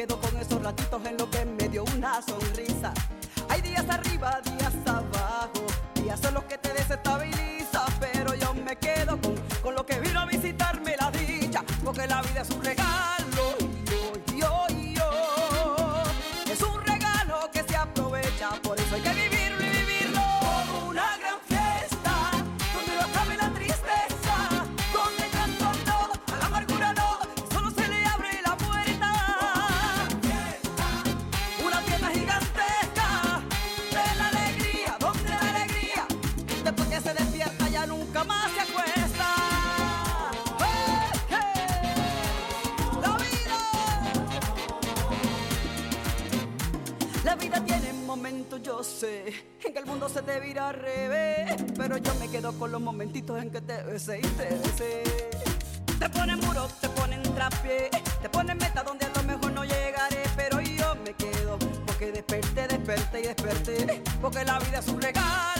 quedo con esos ratitos en lo que me dio una sonrisa. Hay días arriba, días abajo, días son los que te desestabilizan, en que el mundo se te vira al revés, pero yo me quedo con los momentitos en que te besé y te besé. Te ponen muro, te ponen trapié, te ponen meta donde a lo mejor no llegaré, pero yo me quedo porque desperté, desperté y desperté, porque la vida es un regalo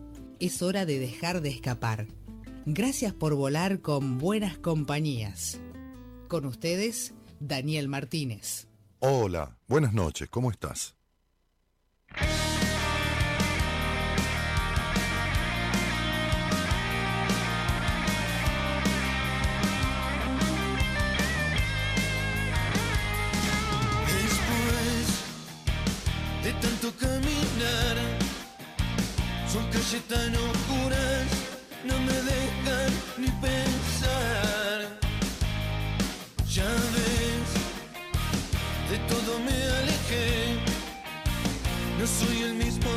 Es hora de dejar de escapar. Gracias por volar con buenas compañías. Con ustedes, Daniel Martínez. Hola, buenas noches, ¿cómo estás? Después de tanto caminar, son calles tan oscuras, no me dejan ni pensar. Ya ves, de todo me alejé, no soy el mismo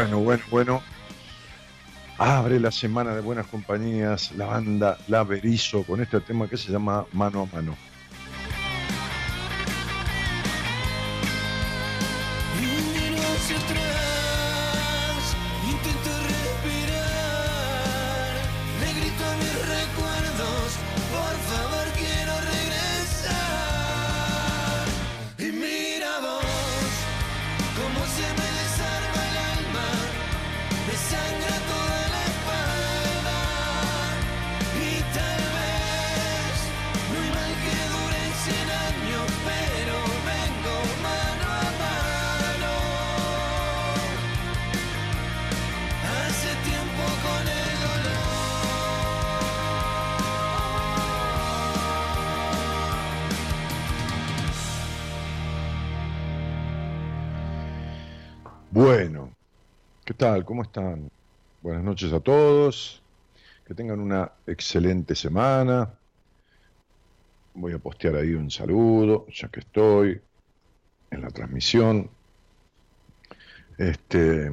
Bueno, bueno, bueno. Abre la semana de buenas compañías la banda La Berizo con este tema que se llama Mano a Mano. Noches a todos. Que tengan una excelente semana. Voy a postear ahí un saludo, ya que estoy en la transmisión. Este,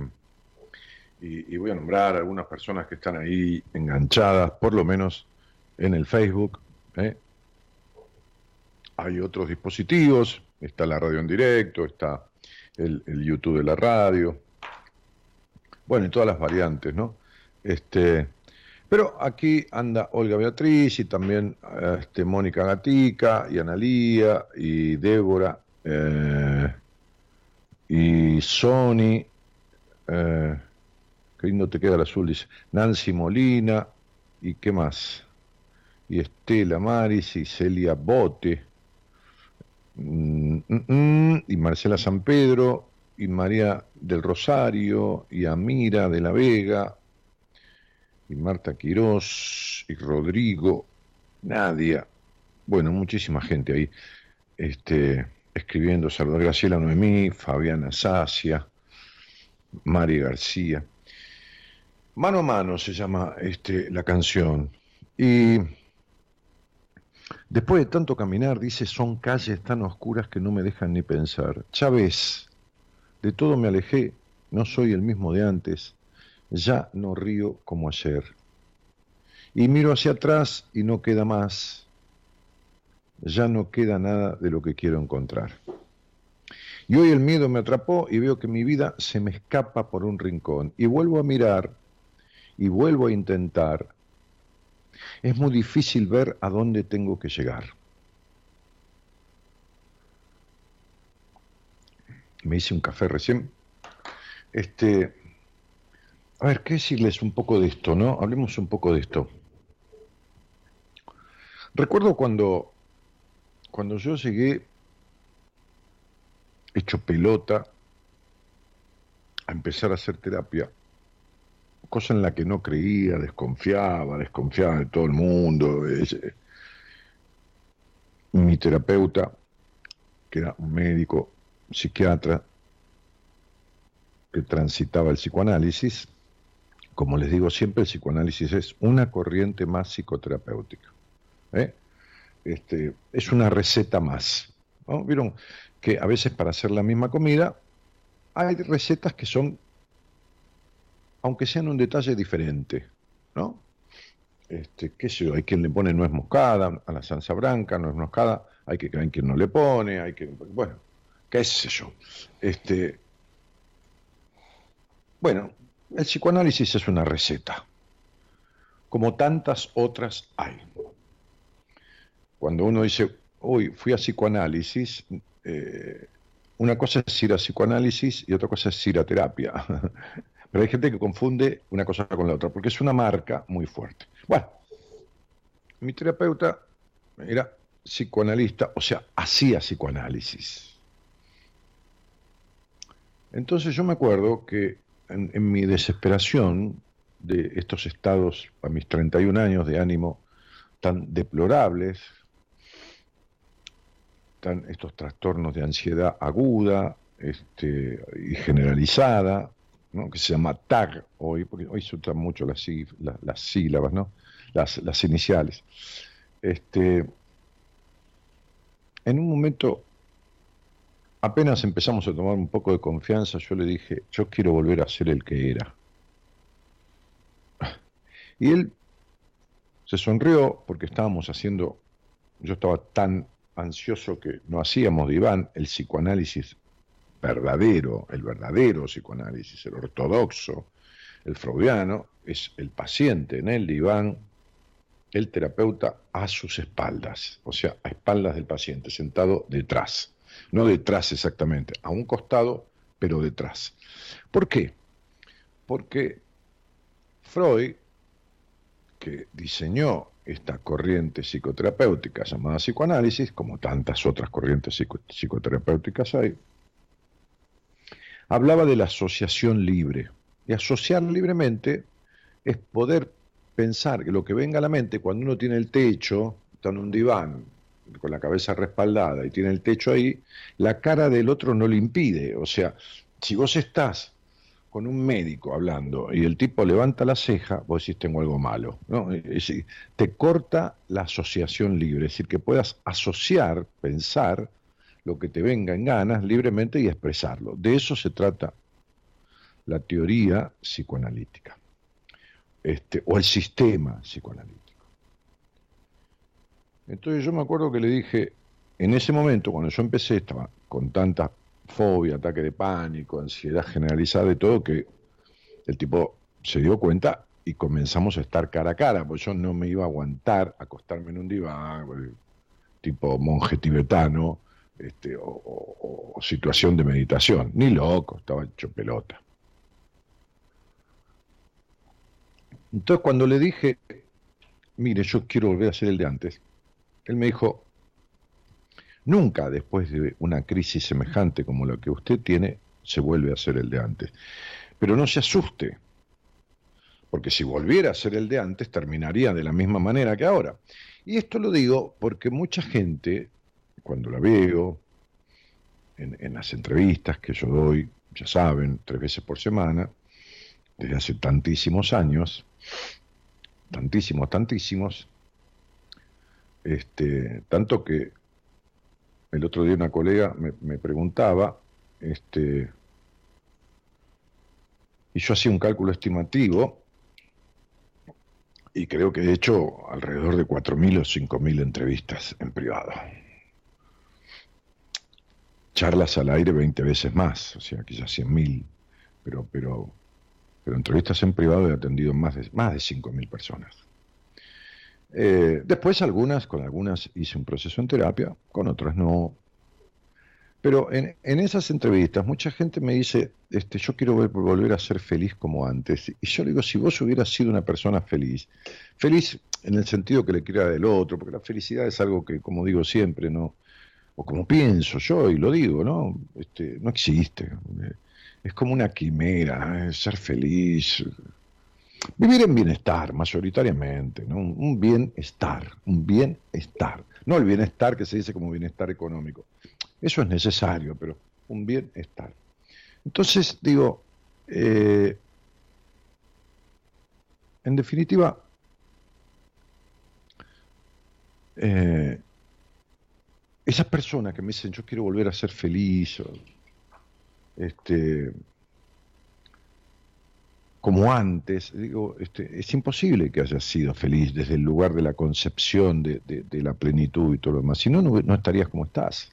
y, voy a nombrar a algunas personas que están ahí enganchadas, por lo menos en el Facebook. ¿eh? Hay otros dispositivos, está la radio en directo, está el, YouTube de la radio, bueno, y todas las variantes, ¿no? Este, pero aquí anda Olga Beatriz y también este, Mónica Gatica y Analía y Débora eh, y Sony, eh, qué lindo te queda el azul, dice, Nancy Molina y qué más, y Estela Maris y Celia Bote. Mm, mm, mm, y Marcela San Pedro, y María del Rosario, y Amira de la Vega, y Marta Quirós, y Rodrigo, Nadia, bueno, muchísima gente ahí, este, escribiendo, saludos, Graciela Noemí, Fabiana Sacia, Mari García. Mano a mano se llama este, la canción. Y Después de tanto caminar, dice, son calles tan oscuras que no me dejan ni pensar. Chávez, de todo me alejé, no soy el mismo de antes, ya no río como ayer. Y miro hacia atrás y no queda más, ya no queda nada de lo que quiero encontrar. Y hoy el miedo me atrapó y veo que mi vida se me escapa por un rincón. Y vuelvo a mirar y vuelvo a intentar es muy difícil ver a dónde tengo que llegar. Me hice un café recién. Este, a ver, ¿qué decirles un poco de esto, no? Hablemos un poco de esto. Recuerdo cuando, cuando yo llegué hecho pelota a empezar a hacer terapia, cosa en la que no creía, desconfiaba, desconfiaba de todo el mundo. Eh, mi terapeuta, que era un médico psiquiatra, que transitaba el psicoanálisis, como les digo siempre, el psicoanálisis es una corriente más psicoterapéutica. ¿eh? Este, es una receta más. Vieron que a veces para hacer la misma comida hay recetas que son aunque sean un detalle diferente, ¿no? Este, qué sé yo, hay quien le pone nuez moscada a la salsa branca, nuez moscada, hay que hay quien no le pone, hay que, bueno, qué sé yo. Este, bueno, el psicoanálisis es una receta, como tantas otras hay. Cuando uno dice, uy, fui a psicoanálisis, eh, una cosa es ir a psicoanálisis y otra cosa es ir a terapia. Pero hay gente que confunde una cosa con la otra, porque es una marca muy fuerte. Bueno, mi terapeuta era psicoanalista, o sea, hacía psicoanálisis. Entonces yo me acuerdo que en, mi desesperación de estos estados a mis 31 años de ánimo tan deplorables, tan estos trastornos de ansiedad aguda este, y generalizada, que se llama TAG hoy, porque hoy se mucho las, las, sílabas, ¿no? las, las iniciales. Este, en un momento apenas empezamos a tomar un poco de confianza, yo le dije, yo quiero volver a ser el que era. Y él se sonrió porque estábamos haciendo, yo estaba tan ansioso que no hacíamos de Iván el psicoanálisis verdadero, el verdadero psicoanálisis, el ortodoxo, el freudiano, es el paciente en el diván, el terapeuta a sus espaldas, o sea, a espaldas del paciente, sentado detrás. No detrás exactamente, a un costado, pero detrás. ¿Por qué? Porque Freud, que diseñó esta corriente psicoterapéutica llamada psicoanálisis, como tantas otras corrientes psicoterapéuticas hay, hablaba de la asociación libre. Y asociar libremente es poder pensar que lo que venga a la mente cuando uno tiene el techo, está en un diván, con la cabeza respaldada y tiene el techo ahí, la cara del otro no le impide. O sea, si vos estás con un médico hablando y el tipo levanta la ceja, vos decís tengo algo malo. ¿no? Es te corta la asociación libre, es decir, que puedas asociar, pensar lo que te venga en ganas libremente y expresarlo. De eso se trata la teoría psicoanalítica, este, o el sistema psicoanalítico. Entonces yo me acuerdo que le dije, en ese momento, cuando yo empecé, estaba con tanta fobia, ataque de pánico, ansiedad generalizada y todo, que el tipo se dio cuenta y comenzamos a estar cara a cara, porque yo no me iba a aguantar acostarme en un diván, tipo monje tibetano, este, o, o, situación de meditación, ni loco, estaba hecho pelota. Entonces cuando le dije, mire, yo quiero volver a ser el de antes, él me dijo, nunca después de una crisis semejante como la que usted tiene, se vuelve a ser el de antes. Pero no se asuste, porque si volviera a ser el de antes, terminaría de la misma manera que ahora. Y esto lo digo porque mucha gente, cuando la veo en, en las entrevistas que yo doy, ya saben, tres veces por semana, desde hace tantísimos años, tantísimos, tantísimos, este, tanto que el otro día una colega me, preguntaba, este, y yo hacía un cálculo estimativo, y creo que he hecho alrededor de 4.000 o 5.000 entrevistas en privado. Charlas al aire 20 veces más, o sea, quizás 100.000, pero, pero, pero entrevistas en privado he atendido más de, más de 5.000 personas. Eh, después algunas, con algunas hice un proceso en terapia, con otras no. Pero en, esas entrevistas mucha gente me dice, este, yo quiero volver a ser feliz como antes. Y yo le digo, si vos hubieras sido una persona feliz, feliz en el sentido que le quiera del otro, porque la felicidad es algo que, como digo siempre, no, o como pienso yo y lo digo, ¿no? Este, no existe. Es como una quimera, ¿eh? ser feliz, Vivir en bienestar, mayoritariamente, un bienestar, un bienestar. No el bienestar que se dice como bienestar económico. Eso es necesario, pero un bienestar. Entonces, digo, eh, en definitiva, eh, esas personas que me dicen yo quiero volver a ser feliz, este, como antes, digo, este, es imposible que hayas sido feliz desde el lugar de la concepción de, la plenitud y todo lo demás. Si no, no, estarías como estás.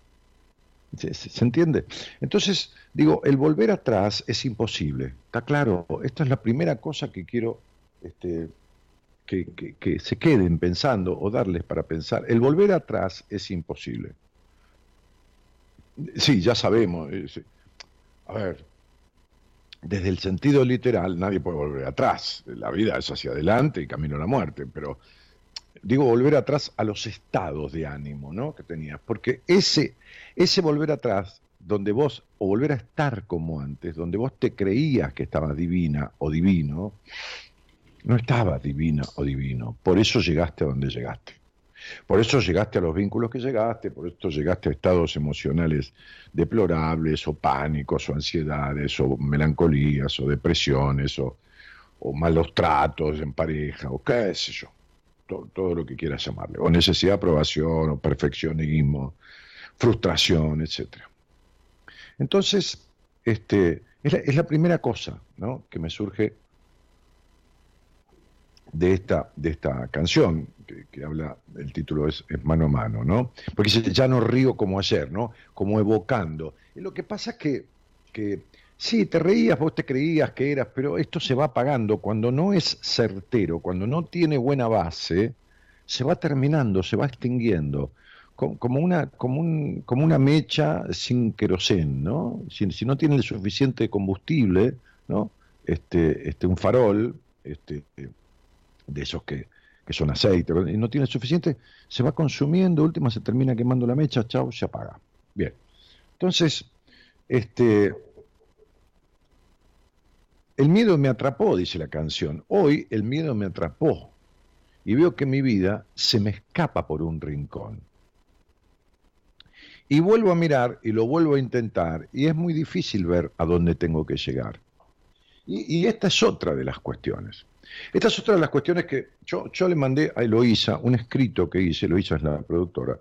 ¿Se, entiende? Entonces, digo, el volver atrás es imposible. Está claro, esta es la primera cosa que quiero este, que, se queden pensando o darles para pensar. El volver atrás es imposible. Sí, ya sabemos. Eh, a ver, desde el sentido literal, nadie puede volver atrás. La vida es hacia adelante y camino a la muerte, pero digo volver atrás a los estados de ánimo ¿no? que tenías, porque ese, ese volver atrás, donde vos, o volver a estar como antes, donde vos te creías que estabas divina o divino, no estabas divina o divino, por eso llegaste a donde llegaste. Por eso llegaste a los vínculos que llegaste, por eso llegaste a estados emocionales deplorables, o pánicos, o ansiedades, o melancolías, o depresiones, o, malos tratos en pareja, o qué sé yo, todo, lo que quieras llamarle, o necesidad de aprobación, o perfeccionismo, frustración, etc. Entonces, este, es, la, primera cosa ¿no? que me surge de esta, de esta canción, que, habla, el título es, mano a mano, ¿no? Porque ya no río como ayer, ¿no? Como evocando. Y lo que pasa es que, que sí, te reías, vos te creías que eras, pero esto se va apagando. Cuando no es certero, cuando no tiene buena base, se va terminando, se va extinguiendo. Como una, como, un, como una mecha sin querosén, ¿no? Si, si, no tiene el suficiente combustible, ¿no? Este, este, un farol, este, de esos que, que son aceite, y no tiene suficiente, se va consumiendo, última se termina quemando la mecha, chao, se apaga. Bien. Entonces, este, el miedo me atrapó, dice la canción. Hoy el miedo me atrapó y veo que mi vida se me escapa por un rincón. Y vuelvo a mirar y lo vuelvo a intentar y es muy difícil ver a dónde tengo que llegar. Y, esta es otra de las cuestiones. Esta es otra de las cuestiones que yo, yo le mandé a Eloísa un escrito que hice, Eloísa es la productora,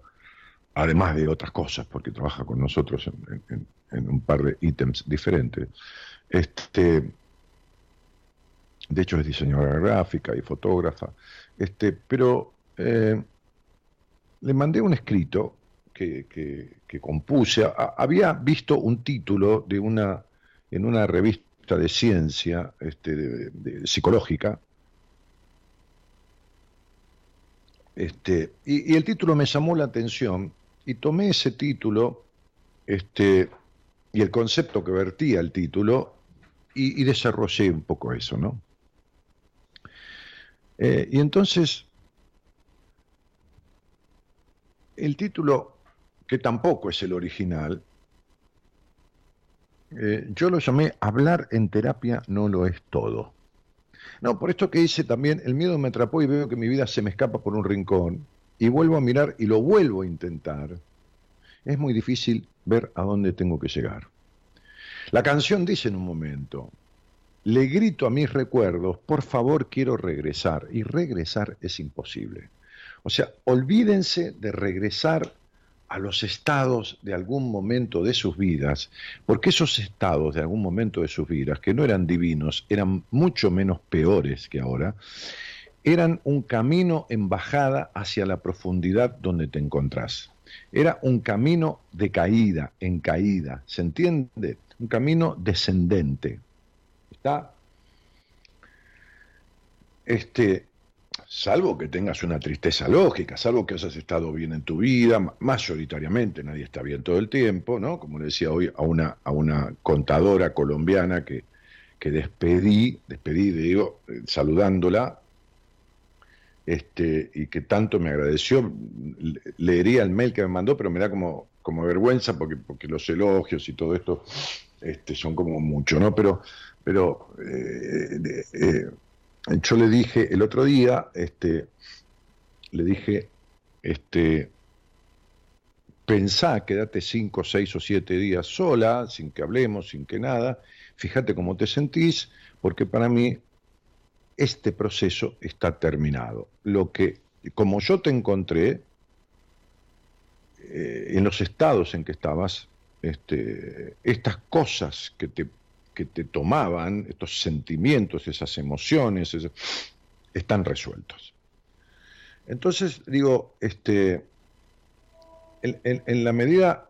además de otras cosas, porque trabaja con nosotros en, un par de ítems diferentes. Este, de hecho es diseñadora gráfica y fotógrafa, este, pero eh, le mandé un escrito que, que, compuse. había visto un título de una, en una revista de ciencia este, psicológica, este, y, el título me llamó la atención y tomé ese título este, y el concepto que vertía el título y, desarrollé un poco eso, ¿no? Eh, y entonces, el título, que tampoco es el original, eh, yo lo llamé Hablar en terapia no lo es todo. No, por esto que hice también, el miedo me atrapó y veo que mi vida se me escapa por un rincón y vuelvo a mirar y lo vuelvo a intentar. Es muy difícil ver a dónde tengo que llegar. La canción dice en un momento, le grito a mis recuerdos, por favor quiero regresar, y regresar es imposible. O sea, olvídense de regresar a los estados de algún momento de sus vidas, porque esos estados de algún momento de sus vidas, que no eran divinos, eran mucho menos peores que ahora, eran un camino en bajada hacia la profundidad donde te encontrás. Era un camino de caída, en caída, ¿se entiende? Un camino descendente, este, salvo que tengas una tristeza lógica, salvo que hayas estado bien en tu vida, mayoritariamente nadie está bien todo el tiempo, ¿no? Como le decía hoy a una, a una contadora colombiana que, que despedí, despedí, digo, eh, saludándola, este, y que tanto me agradeció, leería el mail que me mandó, pero me da como, como vergüenza porque, porque los elogios y todo esto este, son como mucho, ¿no? Pero pero eh, eh, yo le dije el otro día, este, le dije, este, pensá, quédate cinco, seis o siete días sola, sin que hablemos, sin que nada, fíjate cómo te sentís, porque para mí este proceso está terminado. Lo que, como yo te encontré, eh, en los estados en que estabas, este, estas cosas que te que te tomaban, estos sentimientos, esas emociones, están resueltos. Entonces, digo, este, en, la medida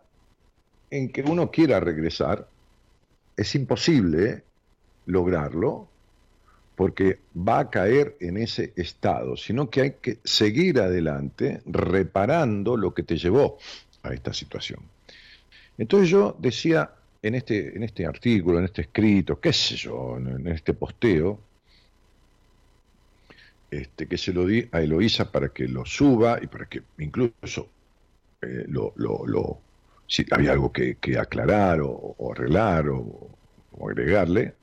en que uno quiera regresar, es imposible lograrlo porque va a caer en ese estado, sino que hay que seguir adelante reparando lo que te llevó a esta situación. Entonces yo decía, en este, en este artículo, en este escrito, qué sé yo, en, este posteo, este, que se lo di a Eloísa para que lo suba y para que incluso eh, lo, lo, si había algo que, aclarar o, arreglar o, agregarle,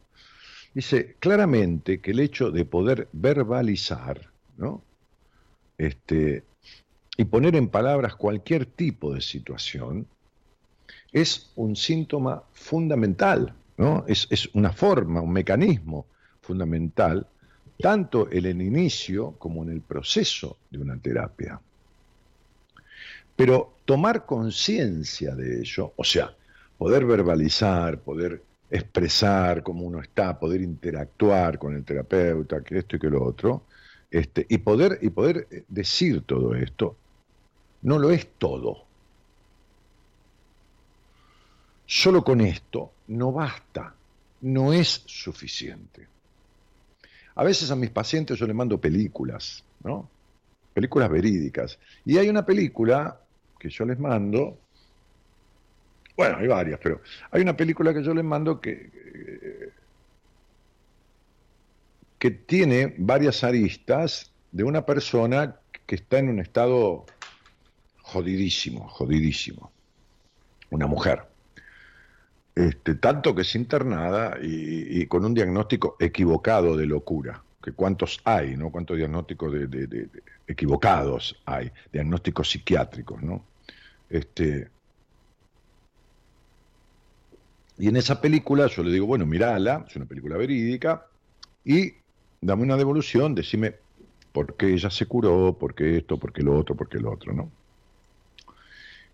dice claramente que el hecho de poder verbalizar, ¿no? Este, y poner en palabras cualquier tipo de situación, es un síntoma fundamental, ¿no? Es, una forma, un mecanismo fundamental, tanto en el inicio como en el proceso de una terapia. Pero tomar conciencia de ello, o sea, poder verbalizar, poder expresar cómo uno está, poder interactuar con el terapeuta, que esto y que lo otro, este, y, poder, y poder eh, decir todo esto, no lo es todo. Solo con esto no basta, no es suficiente. A veces a mis pacientes yo les mando películas, ¿no? Películas verídicas. Y hay una película que yo les mando, bueno, hay varias, pero hay una película que yo les mando que, que tiene varias aristas de una persona que está en un estado jodidísimo, jodidísimo. Una mujer. Este, tanto que es internada y, con un diagnóstico equivocado de locura, que cuántos hay, ¿no? Cuántos diagnósticos de, equivocados hay, diagnósticos psiquiátricos, ¿no? Este, y en esa película yo le digo, bueno, mirala, es una película verídica, y dame una devolución, decime por qué ella se curó, por qué esto, por qué lo otro, por qué lo otro, ¿no?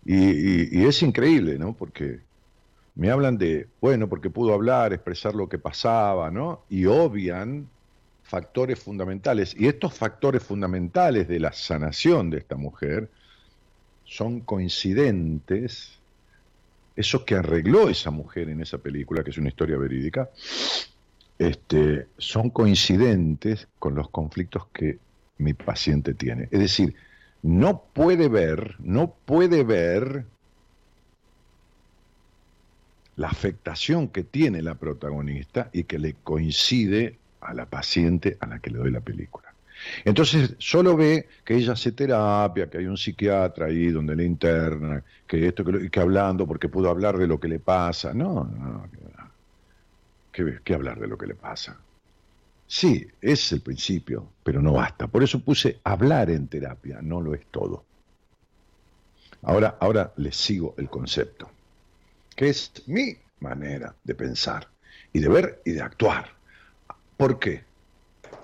Y, y es increíble, ¿no? Porque me hablan de, bueno, porque pudo hablar, expresar lo que pasaba, ¿no? Y obvian factores fundamentales. Y estos factores fundamentales de la sanación de esta mujer son coincidentes, eso que arregló esa mujer en esa película, que es una historia verídica, este, son coincidentes con los conflictos que mi paciente tiene. Es decir, no puede ver, no puede ver la afectación que tiene la protagonista y que le coincide a la paciente a la que le doy la película. Entonces solo ve que ella hace terapia, que hay un psiquiatra ahí donde le interna, que esto, que, que hablando porque pudo hablar de lo que le pasa. No, no, ¿qué, ¿qué hablar de lo que le pasa? Sí, es el principio, pero no basta. Por eso puse hablar en terapia, no lo es todo. Ahora, ahora les sigo el concepto que es mi manera de pensar y de ver y de actuar. ¿Por qué?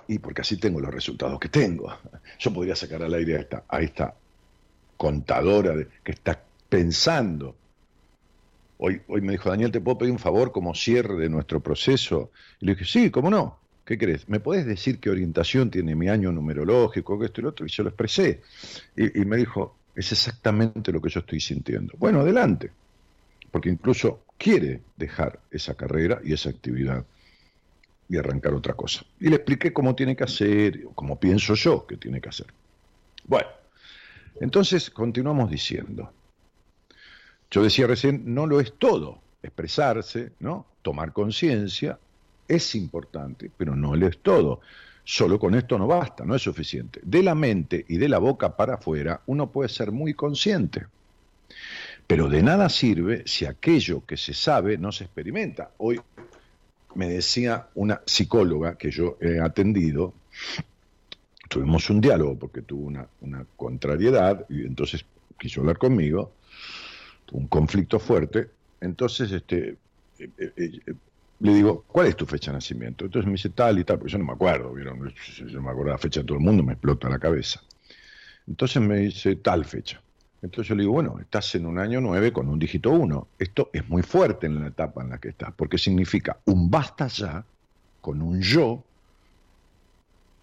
Y porque así tengo los resultados que tengo. Yo podría sacar al aire a esta, a esta contadora de, que está pensando. Hoy, hoy me dijo, Daniel, ¿te puedo pedir un favor como cierre de nuestro proceso? Y le dije, sí, ¿cómo no? ¿Qué crees? ¿Me podés decir qué orientación tiene mi año numerológico, que esto y lo otro? Y yo lo expresé. Y me dijo, es exactamente lo que yo estoy sintiendo. Bueno, adelante porque incluso quiere dejar esa carrera y esa actividad y arrancar otra cosa. Y le expliqué cómo tiene que hacer, cómo pienso yo que tiene que hacer. Bueno, entonces continuamos diciendo. Yo decía recién, no lo es todo. Expresarse, ¿no? Tomar conciencia es importante, pero no lo es todo. Solo con esto no basta, no es suficiente. De la mente y de la boca para afuera, uno puede ser muy consciente. Pero de nada sirve si aquello que se sabe no se experimenta. Hoy me decía una psicóloga que yo he atendido, tuvimos un diálogo porque tuvo una, contrariedad y entonces quiso hablar conmigo, tuvo un conflicto fuerte, entonces este, eh, eh, eh, le digo, ¿cuál es tu fecha de nacimiento? Entonces me dice tal y tal, porque yo no me acuerdo, ¿vieron? yo no me acuerdo la fecha de todo el mundo, me explota la cabeza. Entonces me dice tal fecha. Entonces yo le digo, bueno, estás en un año 9 con un dígito 1. Esto es muy fuerte en la etapa en la que estás, porque significa un basta ya con un yo,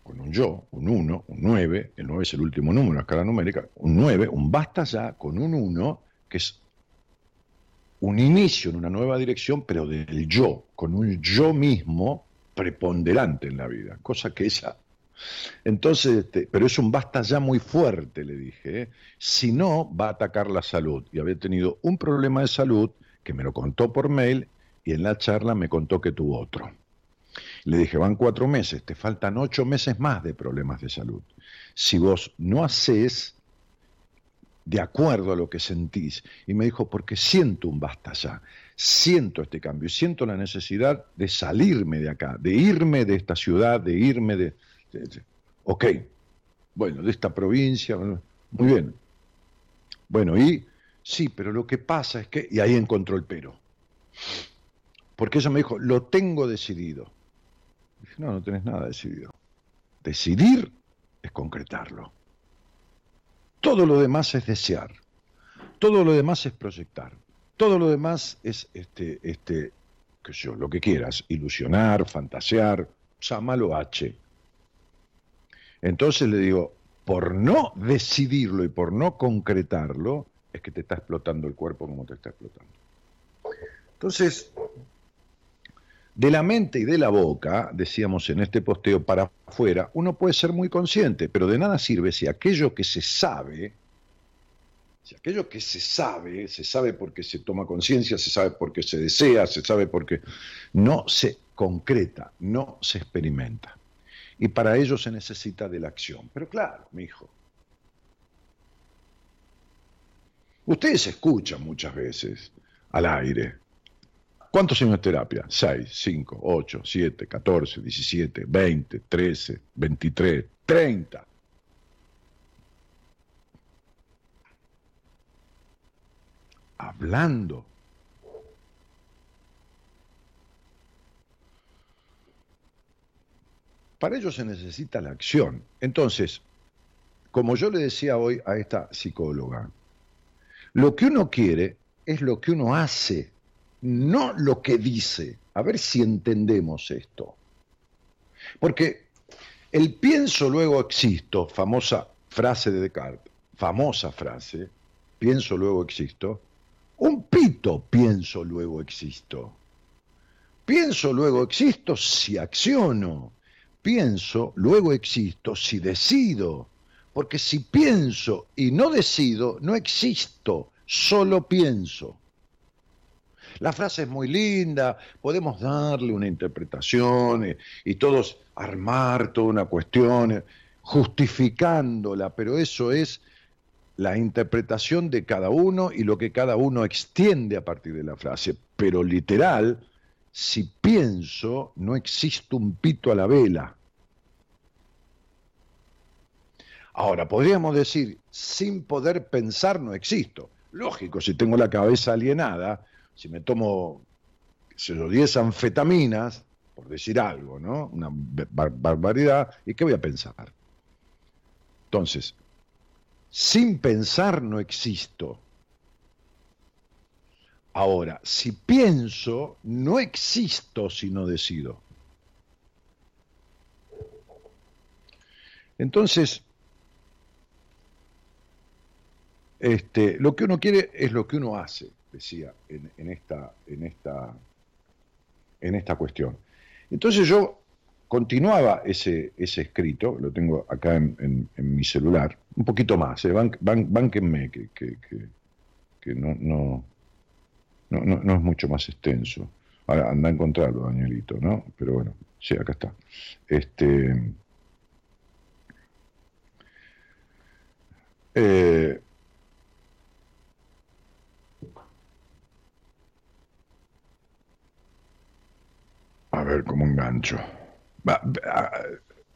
con un yo, un 1, un 9, el 9 es el último número en la escala numérica, un 9, un basta ya con un 1, que es un inicio en una nueva dirección, pero del yo, con un yo mismo preponderante en la vida, cosa que esa entonces, este, pero es un basta ya muy fuerte, le dije. ¿eh? Si no, va a atacar la salud. Y había tenido un problema de salud que me lo contó por mail y en la charla me contó que tuvo otro. Le dije, van cuatro meses, te faltan ocho meses más de problemas de salud. Si vos no haces de acuerdo a lo que sentís, y me dijo, porque siento un basta ya, siento este cambio, siento la necesidad de salirme de acá, de irme de esta ciudad, de irme de, Ok, bueno, de esta provincia, muy bien. Bueno, y sí, pero lo que pasa es que, y ahí encontró el pero. Porque ella me dijo, lo tengo decidido. Dije, no, no tenés nada decidido. Decidir es concretarlo. Todo lo demás es desear. Todo lo demás es proyectar. todo lo demás es, este, este, sé yo, lo que quieras, ilusionar, fantasear, llámalo H. Entonces le digo, por no decidirlo y por no concretarlo, es que te está explotando el cuerpo como te está explotando. Entonces, de la mente y de la boca, decíamos en este posteo, para afuera, uno puede ser muy consciente, pero de nada sirve si aquello que se sabe, si aquello que se sabe, se sabe porque se toma conciencia, se sabe porque se desea, se sabe porque no se concreta, no se experimenta. Y para ello se necesita de la acción. Pero claro, mi hijo. Ustedes escuchan muchas veces al aire. ¿Cuántos años de terapia? 6, 5, 8, 7, 14, 17, 20, 13, 23, 30. Hablando Para ello se necesita la acción. Entonces, como yo le decía hoy a esta psicóloga, lo que uno quiere es lo que uno hace, no lo que dice. A ver si entendemos esto. Porque el pienso luego existo, famosa frase de Descartes, famosa frase, pienso luego existo, un pito pienso luego existo. Pienso luego existo si acciono pienso, luego existo si decido. Porque si pienso y no decido, no existo, solo pienso. La frase es muy linda, podemos darle una interpretación y, todos armar toda una cuestión eh, justificándola, pero eso es la interpretación de cada uno y lo que cada uno extiende a partir de la frase. Pero literal, si pienso, no existe un pito a la vela. Ahora, podríamos decir, sin poder pensar no existo. Lógico, si tengo la cabeza alienada, si me tomo, se lo 10 anfetaminas, por decir algo, ¿no? Una barbaridad, ¿y qué voy a pensar? Entonces, sin pensar no existo. Ahora, si pienso, no existo si no decido. Entonces, este, lo que uno quiere es lo que uno hace, decía en, esta, en, esta, en esta cuestión. Entonces yo continuaba ese, ese escrito, lo tengo acá en, mi celular, un poquito más, eh, bánquenme que, que, que no, no, no, no, es mucho más extenso. Ahora anda a encontrarlo, Danielito, ¿no? Pero bueno, sí, acá está. Este. Eh, a ver, como engancho.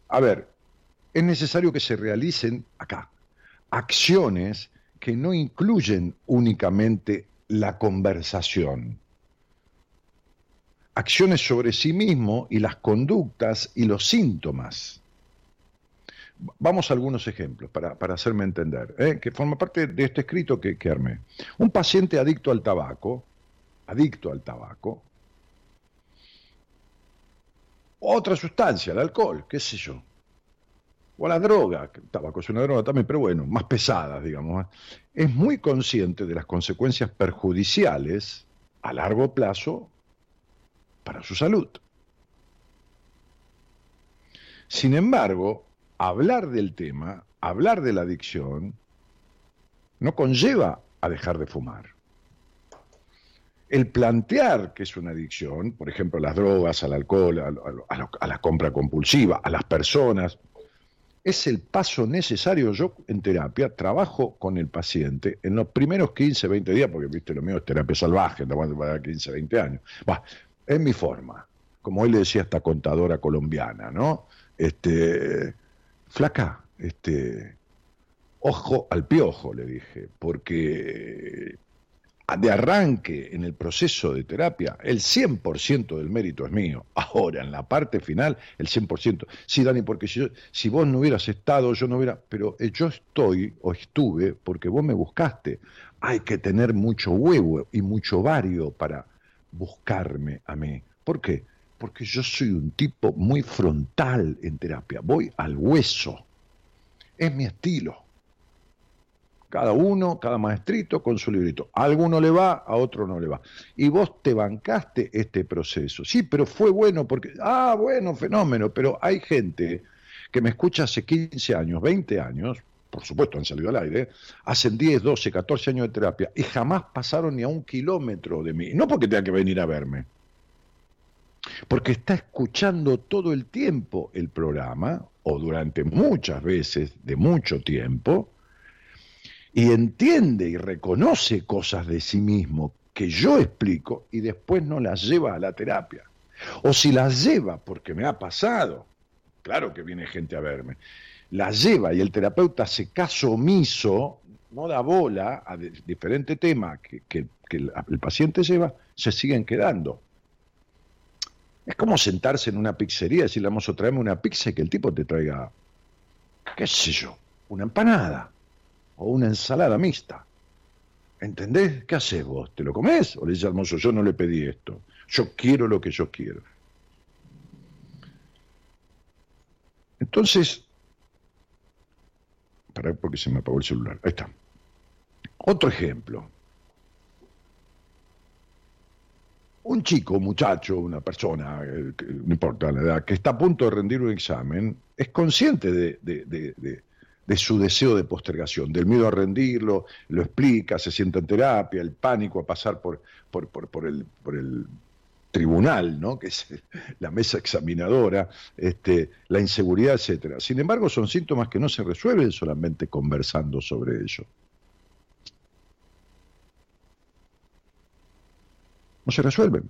a ver, es necesario que se realicen acá acciones que no incluyen únicamente la conversación. Acciones sobre sí mismo y las conductas y los síntomas. Vamos a algunos ejemplos para, hacerme entender, ¿eh? que forma parte de este escrito que, que armé. Un paciente adicto al tabaco, adicto al tabaco, otra sustancia, el alcohol, qué sé yo, o la droga, que el tabaco es una droga también, pero bueno, más pesada, digamos, ¿eh? es muy consciente de las consecuencias perjudiciales a largo plazo para su salud. Sin embargo, hablar del tema, hablar de la adicción, no conlleva a dejar de fumar. El plantear que es una adicción, por ejemplo, a las drogas, al alcohol, a la compra compulsiva, a las personas, es el paso necesario. Yo en terapia trabajo con el paciente en los primeros 15, 20 días, porque viste lo mío es terapia salvaje, para 15, 20 años. Va, es mi forma. Como hoy le decía esta contadora colombiana, ¿no? Este, flaca, este, ojo al piojo, le dije, porque de arranque en el proceso de terapia, el 100% del mérito es mío. Ahora, en la parte final, el 100%. Sí, Dani, porque si, si vos no hubieras estado, yo no hubiera... Pero eh, yo estoy o estuve porque vos me buscaste. hay que tener mucho huevo y mucho vario para buscarme a mí. ¿Por qué? Porque yo soy un tipo muy frontal en terapia, voy al hueso. Es mi estilo. Cada uno, cada maestrito con su librito. A alguno le va, a otro no le va. Y vos te bancaste este proceso. Sí, pero fue bueno porque, ah, bueno, fenómeno, pero hay gente que me escucha hace 15 años, 20 años, por supuesto han salido al aire, hacen 10, 12, 14 años de terapia y jamás pasaron ni a un kilómetro de mí. No porque tenga que venir a verme, porque está escuchando todo el tiempo el programa, o durante muchas veces, de mucho tiempo, y entiende y reconoce cosas de sí mismo que yo explico y después no las lleva a la terapia. O si las lleva porque me ha pasado, claro que viene gente a verme, las lleva y el terapeuta hace caso omiso, no da bola a diferentes temas que, que el paciente lleva, se siguen quedando. Es como sentarse en una pizzería y decirle, vamos a traerme una pizza y que el tipo te traiga, qué sé yo, una empanada o una ensalada mixta. ¿Entendés? ¿Qué haces vos? ¿Te lo comés? O le dices al mozo, yo no le pedí esto. Yo quiero lo que yo quiero. Entonces, para porque se me apagó el celular. Ahí está. Otro ejemplo. Un chico, muchacho, una persona, eh, no importa la edad, que está a punto de rendir un examen, es consciente de su deseo de postergación, del miedo a rendirlo, lo explica, se sienta en terapia, el pánico a pasar por, por, por, el, por el tribunal, ¿no? que es la mesa examinadora, este, la inseguridad, etcétera. Sin embargo, son síntomas que no se resuelven solamente conversando sobre ello. No se resuelven.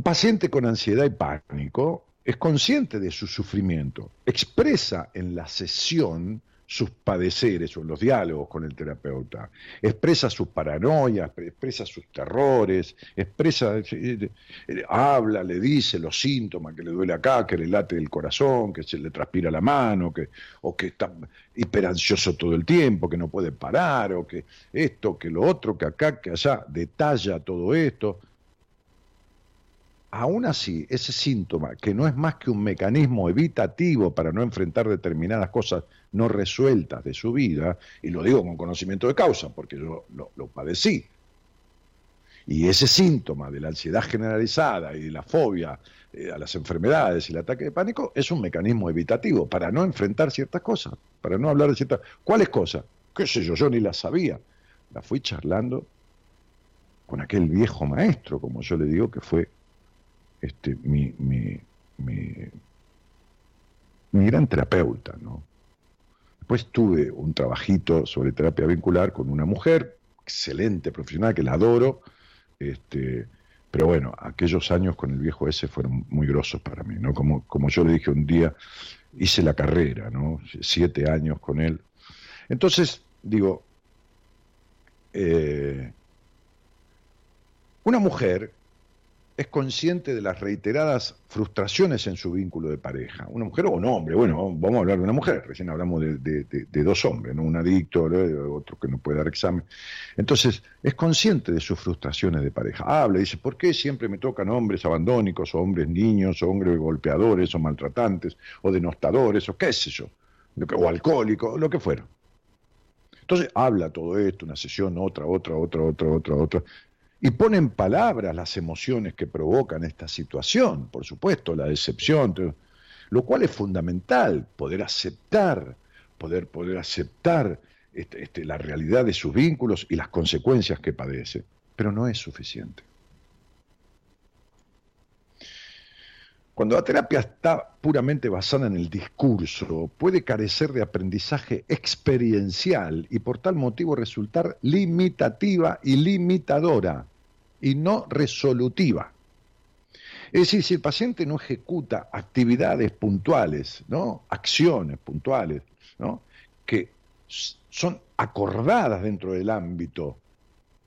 Un paciente con ansiedad y pánico es consciente de su sufrimiento, expresa en la sesión sus padeceres o los diálogos con el terapeuta, expresa sus paranoias, expresa sus terrores, expresa, eh, eh, habla, le dice los síntomas, que le duele acá, que le late el corazón, que se le transpira la mano, que, o que está hiperansioso todo el tiempo, que no puede parar, o que esto, que lo otro, que acá, que allá, detalla todo esto Aún así, ese síntoma, que no es más que un mecanismo evitativo para no enfrentar determinadas cosas no resueltas de su vida, y lo digo con conocimiento de causa, porque yo lo, padecí, y ese síntoma de la ansiedad generalizada y de la fobia eh, a las enfermedades y el ataque de pánico es un mecanismo evitativo para no enfrentar ciertas cosas, para no hablar de ciertas... ¿Cuáles cosas? ¿Qué sé yo? Yo ni las sabía. La fui charlando con aquel viejo maestro, como yo le digo, que fue este, mi, mi, mi, gran terapeuta, ¿no? Después tuve un trabajito sobre terapia vincular con una mujer, excelente profesional, que la adoro, este, pero bueno, aquellos años con el viejo ese fueron muy grosos para mí, ¿no? Como, como yo le dije un día, hice la carrera, ¿no? Siete años con él. Entonces, digo, eh, una mujer es consciente de las reiteradas frustraciones en su vínculo de pareja. Una mujer o un hombre, bueno, vamos a hablar de una mujer, recién hablamos de, dos hombres, ¿no? un adicto, otro que no puede dar examen. Entonces, es consciente de sus frustraciones de pareja. Habla, dice, ¿por qué siempre me tocan hombres abandónicos, o hombres niños, o hombres golpeadores, o maltratantes, o denostadores, o qué sé yo, o alcohólicos, lo que fuera? Entonces habla todo esto, una sesión, otra, otra, otra, otra, otra, otra, y pone en palabras las emociones que provocan esta situación, por supuesto, la decepción, lo cual es fundamental, poder aceptar, poder, poder aceptar este, este, la realidad de sus vínculos y las consecuencias que padece, pero no es suficiente. Cuando la terapia está puramente basada en el discurso, puede carecer de aprendizaje experiencial y por tal motivo resultar limitativa y limitadora y no resolutiva. Es decir, si el paciente no ejecuta actividades puntuales, ¿no? acciones puntuales, ¿no? que son acordadas dentro del ámbito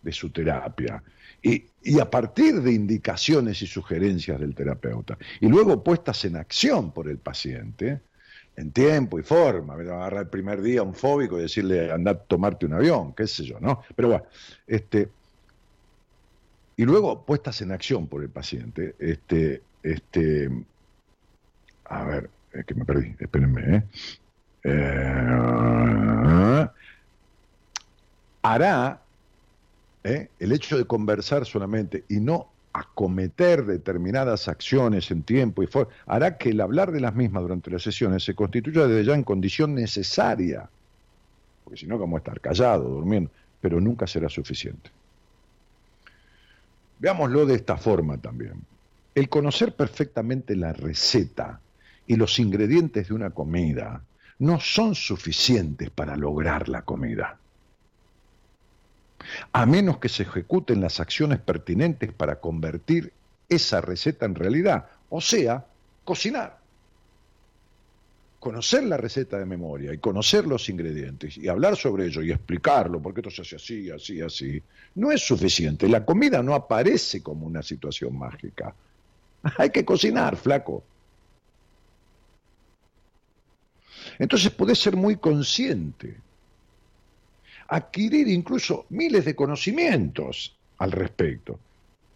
de su terapia. Y, y, a partir de indicaciones y sugerencias del terapeuta, y luego puestas en acción por el paciente, en tiempo y forma, me agarrar el primer día un fóbico y decirle anda a tomarte un avión, qué sé yo, ¿no? Pero bueno, este, y luego puestas en acción por el paciente, este, este, a ver, es que me perdí, espérenme, ¿eh? eh hará ¿eh? el hecho de conversar solamente y no acometer determinadas acciones en tiempo y forma, hará que el hablar de las mismas durante las sesiones se constituya desde ya en condición necesaria, porque si no, como estar callado, durmiendo, pero nunca será suficiente. Veámoslo de esta forma también. El conocer perfectamente la receta y los ingredientes de una comida no son suficientes para lograr la comida a menos que se ejecuten las acciones pertinentes para convertir esa receta en realidad, o sea, cocinar. Conocer la receta de memoria y conocer los ingredientes y hablar sobre ello y explicarlo, porque esto se hace así, así, así, no es suficiente. La comida no aparece como una situación mágica. Hay que cocinar, flaco. Entonces podés ser muy consciente adquirir incluso miles de conocimientos al respecto,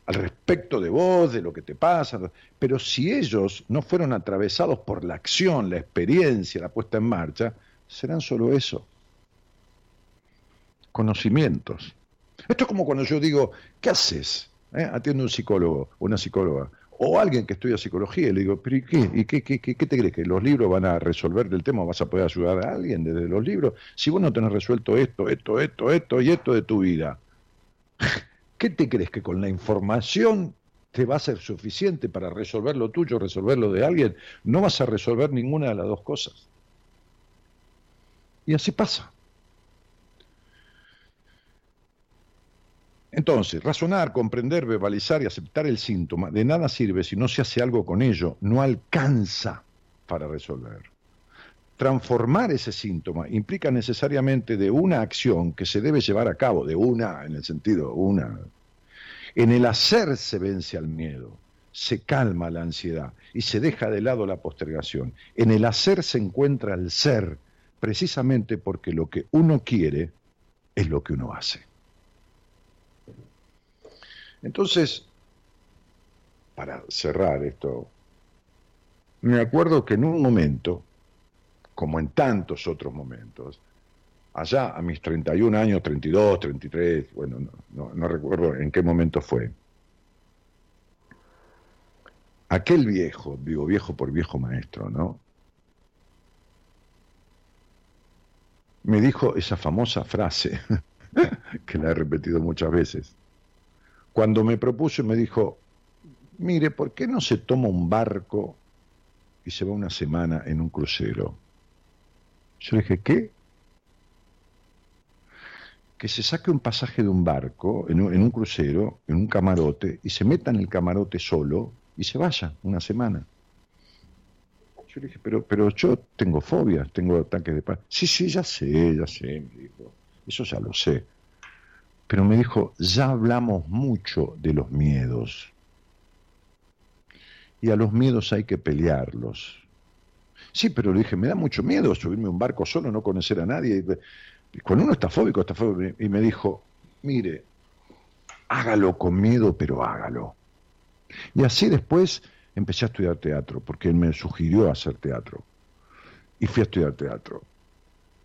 al respecto de vos, de lo que te pasa, pero si ellos no fueron atravesados por la acción, la experiencia, la puesta en marcha, serán solo eso, conocimientos. Esto es como cuando yo digo, ¿qué haces? ¿Eh? Atiendo un psicólogo, una psicóloga o alguien que estudia psicología, y le digo, ¿pero y qué? ¿Y qué, qué, qué, te crees? ¿Que los libros van a resolver el tema? ¿Vas a poder ayudar a alguien desde los libros? Si vos no tenés resuelto esto, esto, esto, esto y esto de tu vida, ¿qué te crees? ¿Que con la información te va a ser suficiente para resolver lo tuyo, resolver lo de alguien? No vas a resolver ninguna de las dos cosas. Y así pasa. Entonces, razonar, comprender, verbalizar y aceptar el síntoma de nada sirve si no se hace algo con ello, no alcanza para resolver. Transformar ese síntoma implica necesariamente de una acción que se debe llevar a cabo, de una, en el sentido, una. En el hacer se vence al miedo, se calma la ansiedad y se deja de lado la postergación. En el hacer se encuentra el ser, precisamente porque lo que uno quiere es lo que uno hace. Entonces, para cerrar esto, me acuerdo que en un momento, como en tantos otros momentos, allá a mis 31 años, 32, 33, bueno, no, no, recuerdo en qué momento fue, aquel viejo, digo viejo por viejo maestro, ¿no? Me dijo esa famosa frase, que la he repetido muchas veces, cuando me propuso me dijo, mire, ¿por qué no se toma un barco y se va una semana en un crucero? Yo le dije, ¿qué? Que se saque un pasaje de un barco en un, crucero, en un camarote, y se meta en el camarote solo y se vaya una semana. Yo le dije, pero, pero yo tengo fobias, tengo ataques de paz. Sí, sí, ya sé, ya sé, me dijo. Eso ya lo sé. Pero me dijo, ya hablamos mucho de los miedos. Y a los miedos hay que pelearlos. Sí, pero le dije, me da mucho miedo subirme a un barco solo, no conocer a nadie. Y cuando uno está fóbico, está fóbico. Y me dijo, mire, hágalo con miedo, pero hágalo. Y así después empecé a estudiar teatro, porque él me sugirió hacer teatro. Y fui a estudiar teatro.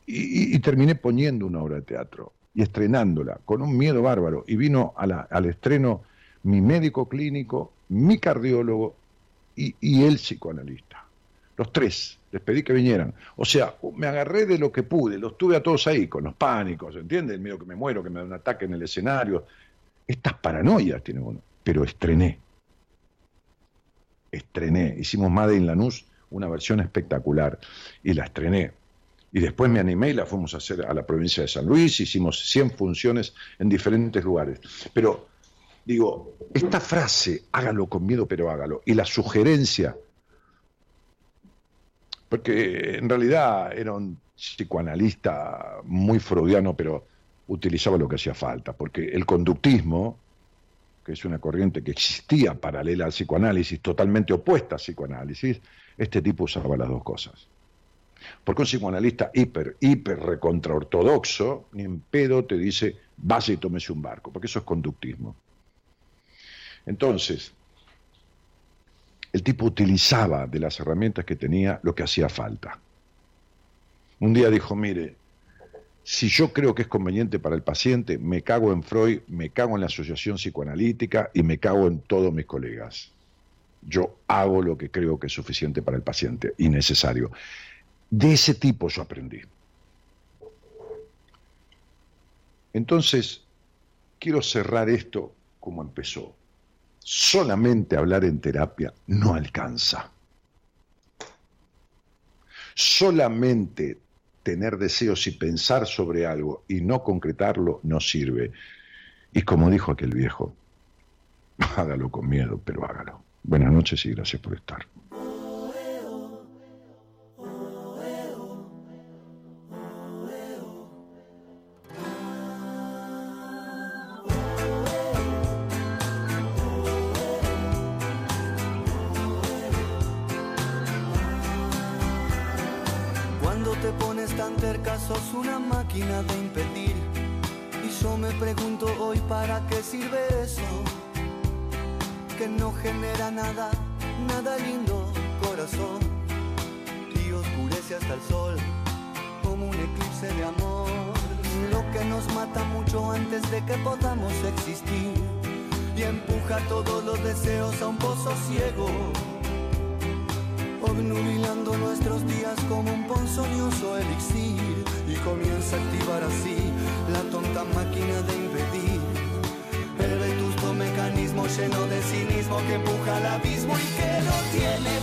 y terminé poniendo una obra de teatro y estrenándola con un miedo bárbaro. Y vino al estreno mi médico clínico, mi cardiólogo y, el psicoanalista. Los tres, les pedí que vinieran. O sea, me agarré de lo que pude, los tuve a todos ahí, con los pánicos, ¿entiendes? El miedo que me muero, que me da un ataque en el escenario. Estas paranoias tiene uno. Pero estrené. Estrené. Hicimos Made in Lanús, una versión espectacular. Y la estrené. Y después me animé y la fuimos a hacer a la provincia de San Luis, hicimos 100 funciones en diferentes lugares. Pero digo, esta frase, hágalo con miedo, pero hágalo, y la sugerencia, porque en realidad era un psicoanalista muy freudiano, pero utilizaba lo que hacía falta, porque el conductismo, que es una corriente que existía paralela al psicoanálisis, totalmente opuesta al psicoanálisis, este tipo usaba las dos cosas. Porque un psicoanalista hiper, hiper recontraortodoxo, ni en pedo te dice, vaya y tómese un barco, porque eso es conductismo. Entonces, el tipo utilizaba de las herramientas que tenía lo que hacía falta. Un día dijo, mire, si yo creo que es conveniente para el paciente, me cago en Freud, me cago en la asociación psicoanalítica y me cago en todos mis colegas. Yo hago lo que creo que es suficiente para el paciente y necesario. De ese tipo yo aprendí. Entonces, quiero cerrar esto como empezó. Solamente hablar en terapia no alcanza. Solamente tener deseos y pensar sobre algo y no concretarlo no sirve. Y como dijo aquel viejo, hágalo con miedo, pero hágalo. Buenas noches y gracias por estar. ciego, obnubilando nuestros días como un ponzoñoso elixir y comienza a activar así la tonta máquina de impedir. El vetusto mecanismo lleno de cinismo que empuja al abismo y que no tiene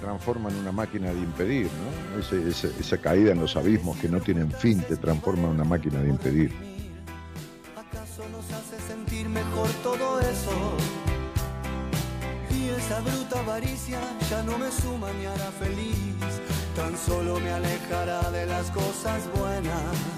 transforma en una máquina de impedir, ¿no? esa caída en los abismos que no tienen fin te transforma en una máquina de impedir. ¿Acaso nos hace sentir mejor todo eso? Y esa bruta avaricia ya no me suma ni hará feliz, tan solo me alejará de las cosas buenas.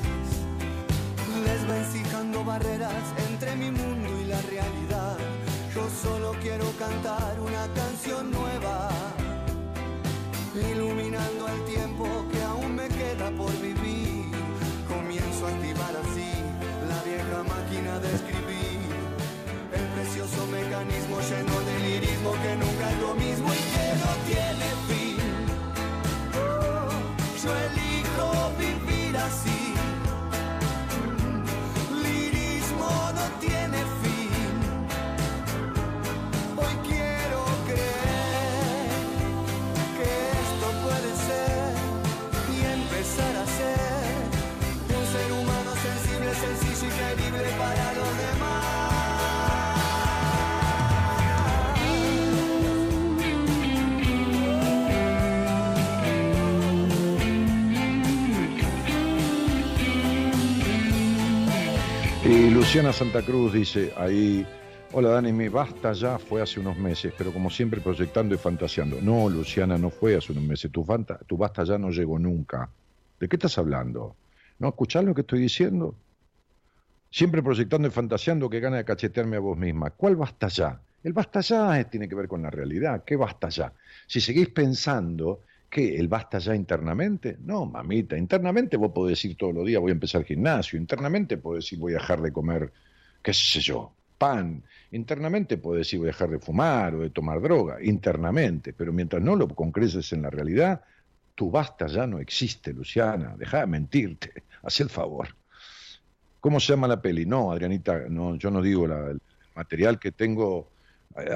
Luciana Santa Cruz dice ahí, hola Dani, mi basta ya fue hace unos meses, pero como siempre proyectando y fantaseando. No, Luciana, no fue hace unos meses, tu, tu basta ya no llegó nunca. ¿De qué estás hablando? ¿No escuchás lo que estoy diciendo? Siempre proyectando y fantaseando que gana de cachetearme a vos misma. ¿Cuál basta ya? El basta ya tiene que ver con la realidad. ¿Qué basta ya? Si seguís pensando que el basta ya internamente, no, mamita, internamente vos podés decir todos los días voy a empezar el gimnasio, internamente podés decir voy a dejar de comer, qué sé yo, pan, internamente podés decir voy a dejar de fumar o de tomar droga, internamente, pero mientras no lo concreces en la realidad, tu basta ya no existe, Luciana, deja de mentirte, haz el favor. ¿Cómo se llama la peli? No, Adrianita, no, yo no digo la, material que tengo.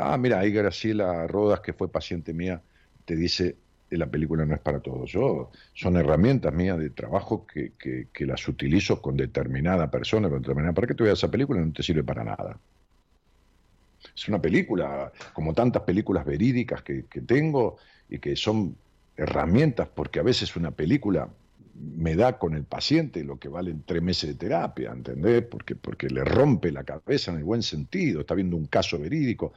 Ah, mira, ahí Graciela Rodas, que fue paciente mía, te dice, la película no es para todos. Yo, son herramientas mías de trabajo que, que, las utilizo con determinada persona, con determinada. ¿Para qué te a esa película? No te sirve para nada. Es una película, como tantas películas verídicas que, que tengo y que son herramientas, porque a veces una película me da con el paciente lo que valen tres meses de terapia, ¿entendés? Porque, porque le rompe la cabeza en el buen sentido, está viendo un caso verídico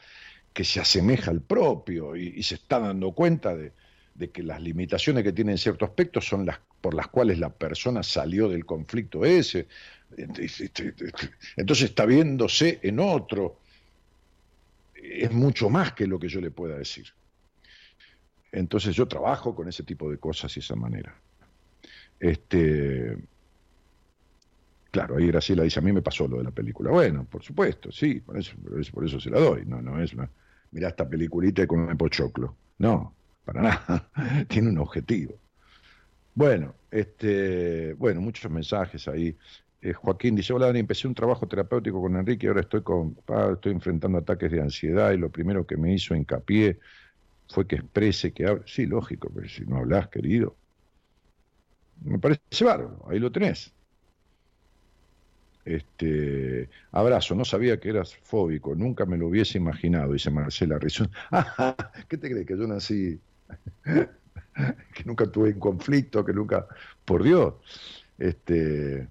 que se asemeja al propio y, se está dando cuenta de, que las limitaciones que tiene en cierto aspecto son las por las cuales la persona salió del conflicto ese. Entonces está viéndose en otro. Es mucho más que lo que yo le pueda decir. Entonces yo trabajo con ese tipo de cosas y esa manera. Este, claro, ahí Graciela dice, a mí me pasó lo de la película. Bueno, por supuesto, sí, por eso, por eso, se la doy. No, no es una, mirá esta peliculita con un pochoclo. No, para nada. Tiene un objetivo. Bueno, este, bueno, muchos mensajes ahí. Eh, Joaquín dice, hola Dani, empecé un trabajo terapéutico con Enrique ahora estoy, con, estoy enfrentando ataques de ansiedad y lo primero que me hizo hincapié fue que exprese, que hable. Sí, lógico, pero si no hablas, querido, me parece bárbaro, ahí lo tenés. Este, abrazo, no sabía que eras fóbico, nunca me lo hubiese imaginado, dice Marcela Rizón. ¿Qué te crees? Que yo nací, que nunca tuve un conflicto, que nunca, por Dios. Este,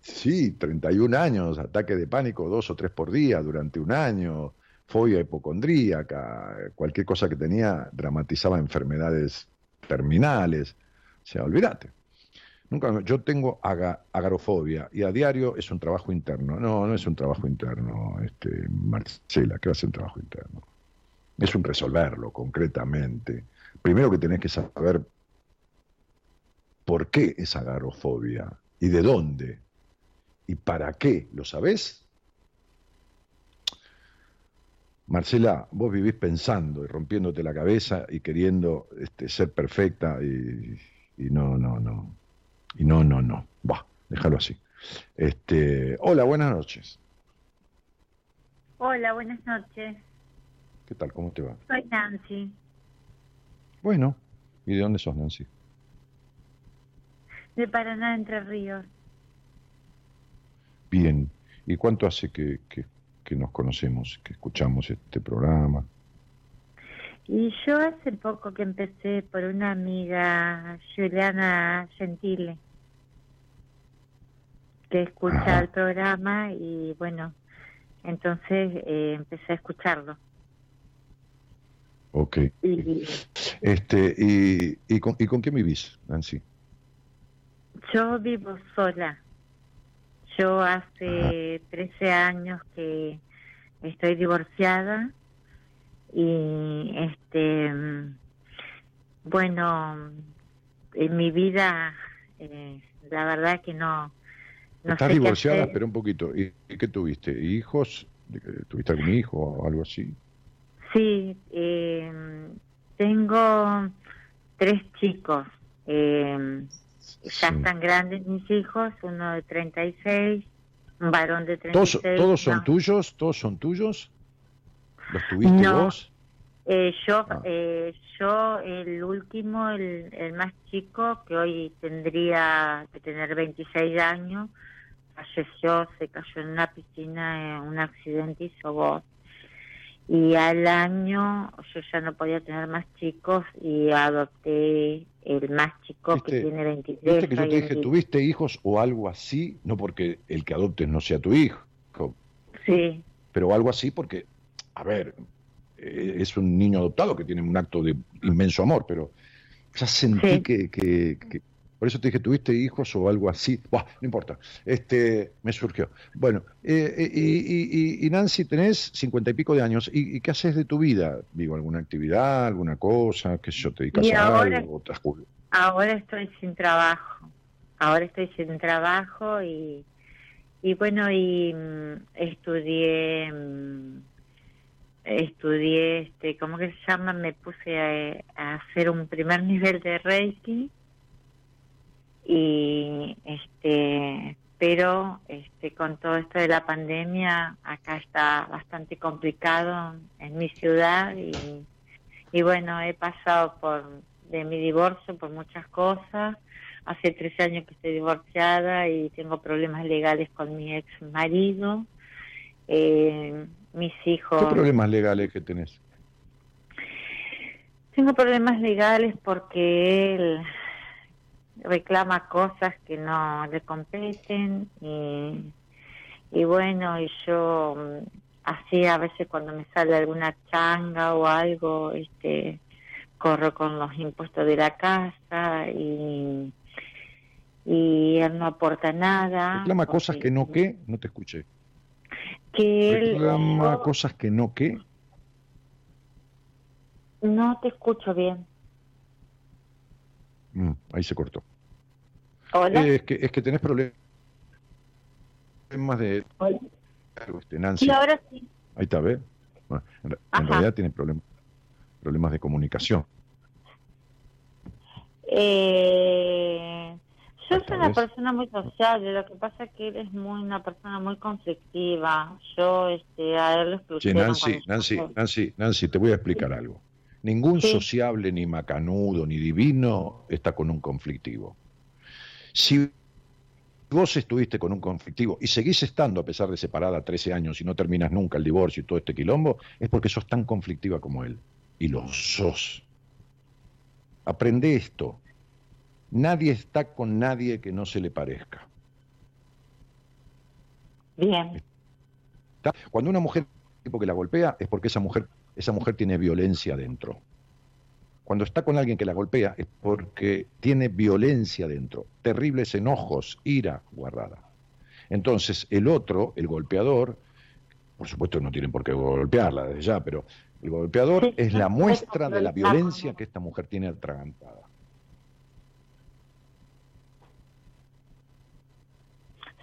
sí, 31 años, ataque de pánico dos o tres por día durante un año, fobia hipocondríaca, cualquier cosa que tenía dramatizaba enfermedades terminales. O sea, olvídate. Nunca, yo tengo agarofobia y a diario es un trabajo interno. No, no es un trabajo interno, este, Marcela, que va a ser un trabajo interno. Es un resolverlo concretamente. Primero que tenés que saber por qué es agarofobia y de dónde y para qué. ¿Lo sabés? Marcela, vos vivís pensando y rompiéndote la cabeza y queriendo este, ser perfecta y, y no, no, no. Y no, no, no. Va, déjalo así. Este, hola, buenas noches. Hola, buenas noches. ¿Qué tal? ¿Cómo te va? Soy Nancy. Bueno, ¿y de dónde sos, Nancy? De Paraná, Entre Ríos. Bien. ¿Y cuánto hace que, que, que nos conocemos, que escuchamos este programa? Y yo hace poco que empecé por una amiga, Juliana Gentile, que escucha el programa y bueno, entonces eh, empecé a escucharlo. Ok. Y, este, y, y, con, ¿Y con qué vivís, Nancy? Yo vivo sola. Yo hace 13 años que estoy divorciada y este bueno en mi vida eh, la verdad que no, no estás divorciada pero un poquito. ¿y qué tuviste hijos tuviste algún hijo o algo así sí eh, tengo tres chicos eh, ya están grandes mis hijos uno de 36 un varón de 36 todos, todos son tuyos todos son tuyos ¿Los tuviste vos? Eh, yo, ah. eh, yo, el último, el, el más chico, que hoy tendría que tener 26 años, falleció, se cayó en una piscina en un accidente, hizo voz. Y al año yo ya no podía tener más chicos y adopté el más chico que tiene 23. ¿Viste que yo te dije, tuviste hijos o algo así? No porque el que adoptes no sea tu hijo. Sí. Pero algo así porque a ver, eh, es un niño adoptado que tiene un acto de inmenso amor, pero ya sentí que, por eso te dije, ¿tuviste hijos o algo así? no importa, este, me surgió. Bueno, eh, eh, y, Nancy, tenés cincuenta y pico de años, ¿Y, qué haces de tu vida? Digo, ¿alguna actividad, alguna cosa? que yo te dedicas a algo? Ahora estoy sin trabajo, ahora estoy sin trabajo y, y bueno, y mm, estudié... Mm, estudié, este, ¿cómo que se llama? Me puse a, hacer un primer nivel de Reiki y este pero este, con todo esto de la pandemia, acá está bastante complicado en mi ciudad y, y bueno, he pasado por de mi divorcio por muchas cosas. Hace tres años que estoy divorciada y tengo problemas legales con mi ex marido. Eh, mis hijos. ¿Qué problemas legales que tenés? Tengo problemas legales porque él reclama cosas que no le competen y, y bueno, y yo mm, así a veces cuando me sale alguna changa o algo, este corro con los impuestos de la casa y, y él no aporta nada. Reclama cosas que no qué, no te escuché. Que Reclama cosas que no qué. No te escucho bien. Mm, ahí se cortó. Hola. Eh, es, que, es que tenés problemas de... Hola. Este, Nancy. Sí, ahora sí. Ahí está, ¿ves? Bueno, en, realidad tiene problemas problemas de comunicación. Eh, yo soy una vez. persona muy sociable, lo que pasa es que él es muy una persona muy conflictiva. Yo este, a él lo excluyeron Nancy, yo- Nancy, Nancy, Nancy, te voy a explicar algo. Ningún Sí. sociable, ni macanudo, ni divino está con un conflictivo. Si vos estuviste con un conflictivo y seguís estando a pesar de separada 13 años y no terminas nunca el divorcio y todo este quilombo, es porque sos tan conflictiva como él. Y lo sos. Aprende esto. Nadie está con nadie que no se le parezca. Bien. Cuando una mujer tipo que la golpea es porque esa mujer, esa mujer tiene violencia dentro. Cuando está con alguien que la golpea es porque tiene violencia dentro, terribles enojos, ira guardada. Entonces, el otro, el golpeador, por supuesto no tienen por qué golpearla desde ya, pero el golpeador es la muestra de la violencia que esta mujer tiene atragantada.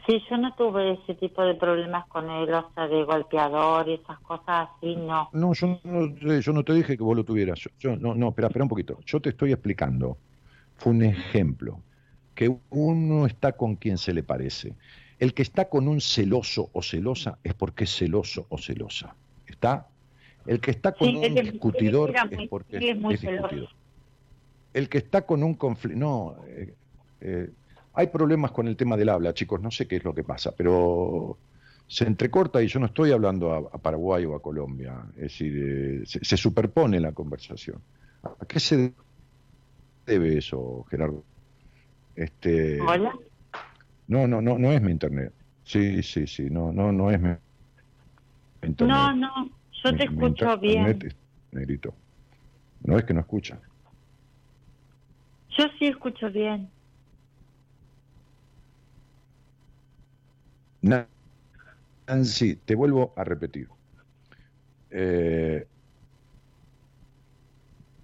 Sí, yo no tuve ese tipo de problemas con él, o sea, de golpeador y esas cosas así, no. No, yo no, te- yo no te dije que vos lo tuvieras. Yo, yo- no, no, espera, espera un poquito. Yo te estoy explicando. Fue un ejemplo. Que uno está con quien se le parece. El que está con un celoso o celosa es porque es celoso o celosa. ¿Está? El que está con Sí, un es- discutidor es porque es muy discutidor. El que está con un conflicto... No, eh, eh, hay problemas con el tema del habla, chicos. No sé qué es lo que pasa, pero se entrecorta y yo no estoy hablando a, a Paraguay o a Colombia. Es decir, eh, se, se superpone la conversación. ¿A qué se debe eso, Gerardo? Este, Hola. no, no, no, no es mi internet. Sí, sí, sí, no, no, no es mi internet. No, no, yo te mi escucho bien. es negrito. No es que no escucha. Yo sí escucho bien. Nancy, te vuelvo a repetir. Eh,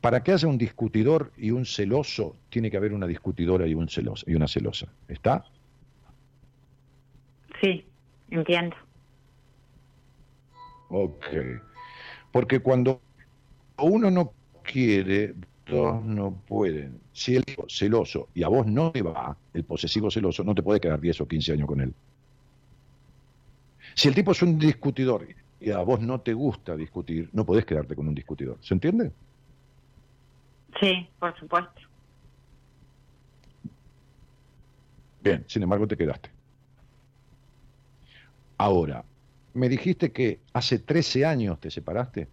para que haya un discutidor y un celoso, tiene que haber una discutidora y un celoso y una celosa. ¿Está? Sí, entiendo. Ok. Porque cuando uno no quiere, dos no pueden. Si el celoso y a vos no te va, el posesivo celoso, no te puede quedar 10 o 15 años con él. Si el tipo es un discutidor y a vos no te gusta discutir, no podés quedarte con un discutidor. ¿Se entiende? Sí, por supuesto. Bien, sin embargo te quedaste. Ahora, me dijiste que hace 13 años te separaste.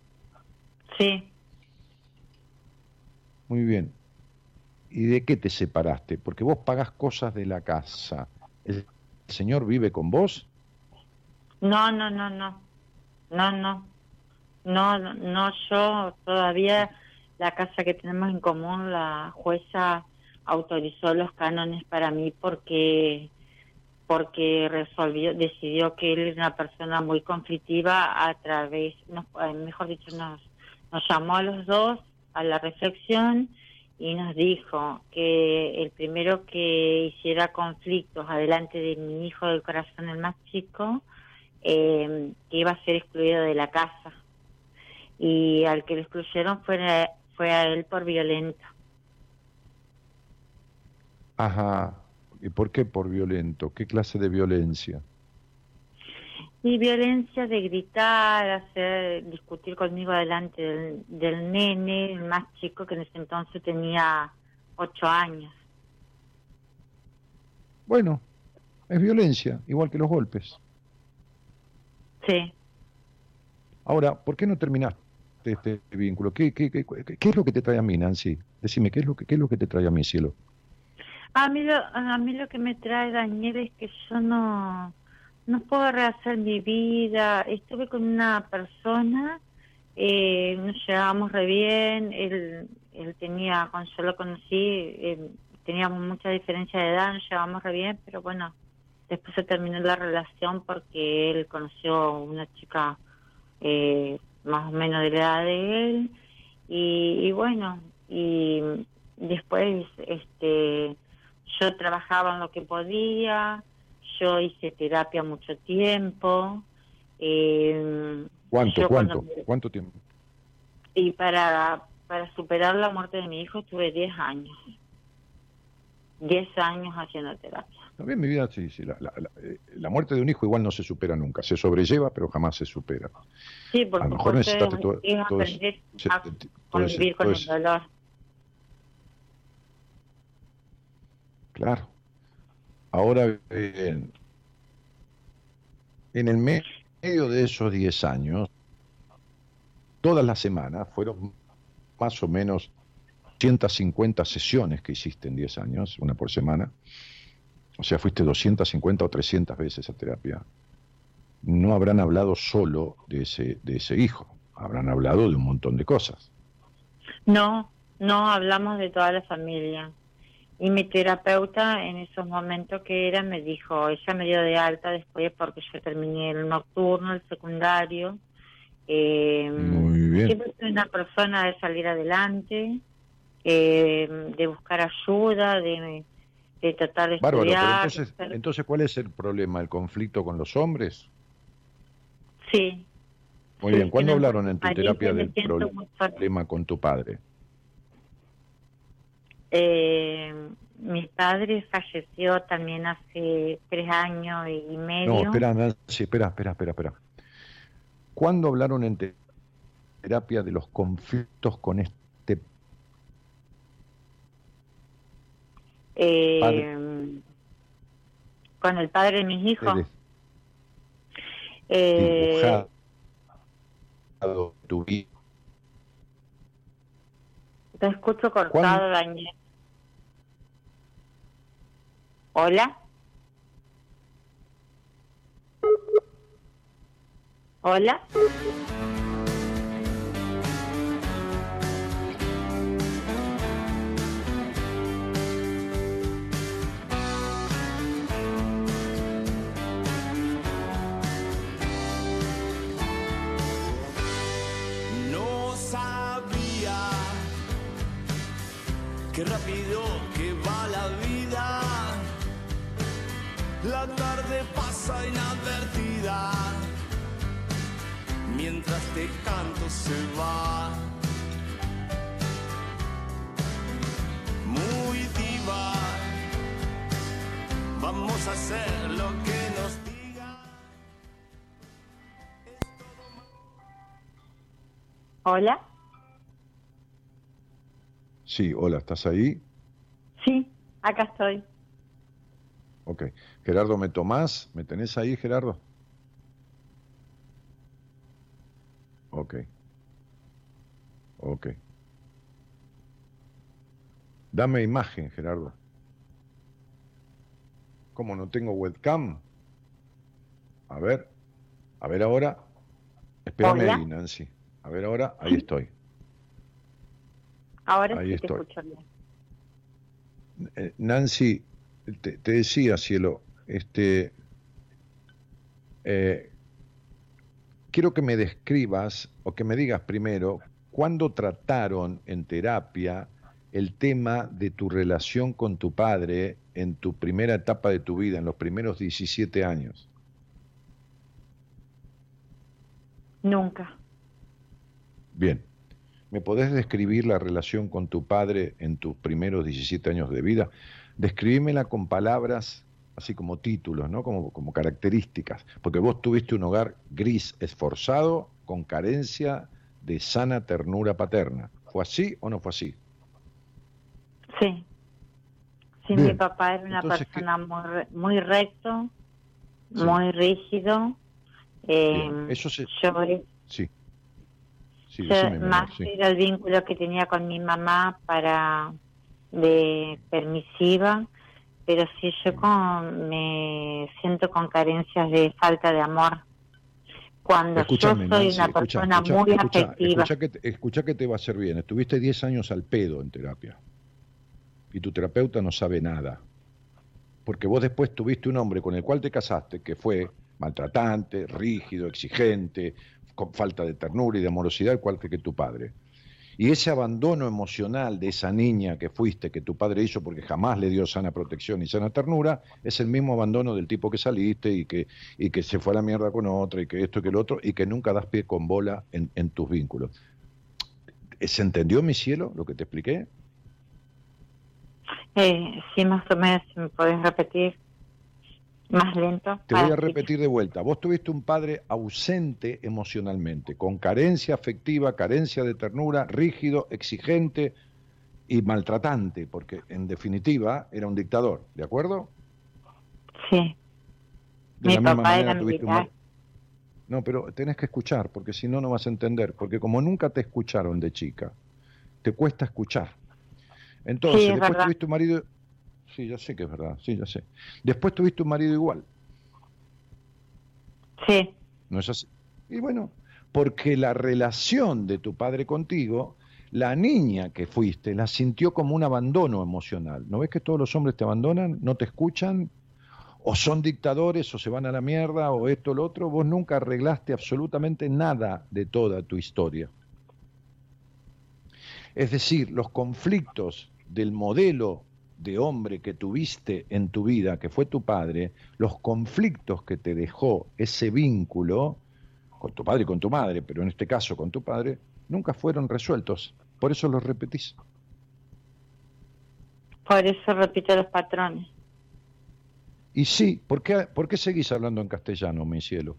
Sí, Muy bien. ¿Y de qué te separaste? Porque vos pagás cosas de la casa. ¿El señor vive con vos? No, no, no, no. No, no. No, no, yo todavía la casa que tenemos en común, la jueza autorizó los cánones para mí porque porque resolvió, decidió que él era una persona muy conflictiva a través, nos- eh, mejor dicho, nos, nos llamó a los dos a la reflexión y nos dijo que el primero que hiciera conflictos adelante de mi hijo del corazón, el más chico, eh, que iba a ser excluido de la casa. Y al que lo excluyeron fue, fue a él por violento. Ajá. ¿Y por qué por violento? ¿Qué clase de violencia? Y violencia de gritar, hacer, discutir conmigo delante del, del nene, el más chico que en ese entonces tenía ocho años. Bueno, es violencia, igual que los golpes. Sí. Ahora, ¿por qué no terminaste este vínculo? ¿Qué, qué, qué, qué es lo que te trae a mí, Nancy? Decime, ¿qué es lo que, qué es lo que te trae a mí, cielo? A mí lo, a mí lo que me trae Daniel es que yo no, no puedo rehacer mi vida. Estuve con una persona, eh, nos llevábamos re bien, él, él tenía, cuando yo lo conocí, eh, teníamos mucha diferencia de edad, nos llevábamos re bien, pero bueno, después se terminó la relación porque él conoció una chica eh, más o menos de la edad de él y, y bueno, y después este yo trabajaba en lo que podía, yo hice terapia mucho tiempo. Eh, ¿Cuánto, cuánto, cuánto tiempo? Y para, para superar la muerte de mi hijo tuve 10 años. 10 años haciendo terapia. También mi vida, sí, sí. La, la, eh, la, muerte de un hijo igual no se supera nunca. Se sobrelleva, pero jamás se supera. Sí, porque a lo mejor necesitaste todo, todo, a convivir con el dolor. Claro. Ahora bien, en el medio de esos 10 años, todas las semanas fueron más o menos 150 sesiones que hiciste en 10 años, una por semana. O sea, fuiste 250 o 300 veces a terapia. No habrán hablado solo de ese, de ese hijo, habrán hablado de un montón de cosas. No, no hablamos de toda la familia. Y mi terapeuta en esos momentos que era me dijo, ella me dio de alta después porque yo terminé el nocturno, el secundario. Eh, Muy bien. Siempre soy una persona de salir adelante, eh, de buscar ayuda, de, de tratar de Bárbaro, estudiar. pero entonces, entonces, ¿cuál es el problema? ¿El conflicto con los hombres? Sí. Muy sí, bien, ¿cuándo hablaron en tu terapia del problema con tu padre? Eh, mi padre falleció también hace tres años y medio. No, espera, Nancy, espera, espera, espera, espera. ¿Cuándo hablaron en te- terapia de los conflictos con este Eh, con el padre de mis hijos. Eh, tu te escucho cortado, ¿Cuándo? Daniel. Hola. Hola. Qué rápido que va la vida. La tarde pasa inadvertida. Mientras te canto se va. Muy diva. Vamos a hacer lo que nos diga. Hola. Sí, hola, ¿estás ahí? Sí, acá estoy. Ok. Gerardo, ¿me tomás? ¿Me tenés ahí, Gerardo? Ok. Ok. Dame imagen, Gerardo. ¿Cómo no tengo webcam? A ver. A ver ahora. Espérame Hola. ahí, Nancy. A ver ahora. Ahí estoy. Ahora Ahí sí estoy. te escucho bien. Eh, Nancy, te, te decía, cielo, este, eh, quiero que me describas o que me digas primero cuándo trataron en terapia el tema de tu relación con tu padre en tu primera etapa de tu vida, en los primeros 17 años. Nunca. Bien. ¿Me podés describir la relación con tu padre en tus primeros 17 años de vida? Describímela con palabras, así como títulos, ¿no? Como, como características. Porque vos tuviste un hogar gris, esforzado, con carencia de sana ternura paterna. ¿Fue así o no fue así? Sí. Sí, mi papá era una persona muy, muy recto, muy rígido. Eh, Eso se... sí. Sí más era el vínculo que tenía con mi mamá para de permisiva, pero sí yo con, me siento con carencias de falta de amor. Cuando yo soy una persona muy afectiva. Escucha que, escucha que te va a hacer bien. Estuviste 10 años al pedo en terapia y tu terapeuta no sabe nada. Porque vos después tuviste un hombre con el cual te casaste que fue maltratante, rígido, exigente, con falta de ternura y de amorosidad, igual que tu padre. Y ese abandono emocional de esa niña que fuiste, que tu padre hizo porque jamás le dio sana protección y sana ternura, es el mismo abandono del tipo que saliste y que, y que se fue a la mierda con otra y que esto y que el otro y que nunca das pie con bola en, en tus vínculos. ¿Se entendió, mi cielo, lo que te expliqué? Eh, sí, más o menos, me puedes repetir más lento. Te voy a repetir de vuelta. Vos tuviste un padre ausente emocionalmente, con carencia afectiva, carencia de ternura, rígido, exigente y maltratante, porque en definitiva era un dictador, ¿de acuerdo? Sí. Mi papá era militar. No, pero tenés que escuchar, porque si no, no vas a entender, porque como nunca te escucharon de chica, te cuesta escuchar. Entonces, después tuviste un marido. Sí, ya sé que es verdad, sí, ya sé. Después tuviste un marido igual. Sí. ¿No es así? Y bueno, porque la relación de tu padre contigo, la niña que fuiste, la sintió como un abandono emocional. ¿No ves que todos los hombres te abandonan, no te escuchan? O son dictadores, o se van a la mierda, o esto o lo otro. Vos nunca arreglaste absolutamente nada de toda tu historia. Es decir, los conflictos del modelo de hombre que tuviste en tu vida, que fue tu padre, los conflictos que te dejó ese vínculo con tu padre y con tu madre, pero en este caso con tu padre, nunca fueron resueltos. Por eso los repetís. Por eso repito los patrones. Y sí, ¿por qué, ¿por qué seguís hablando en castellano, mi cielo?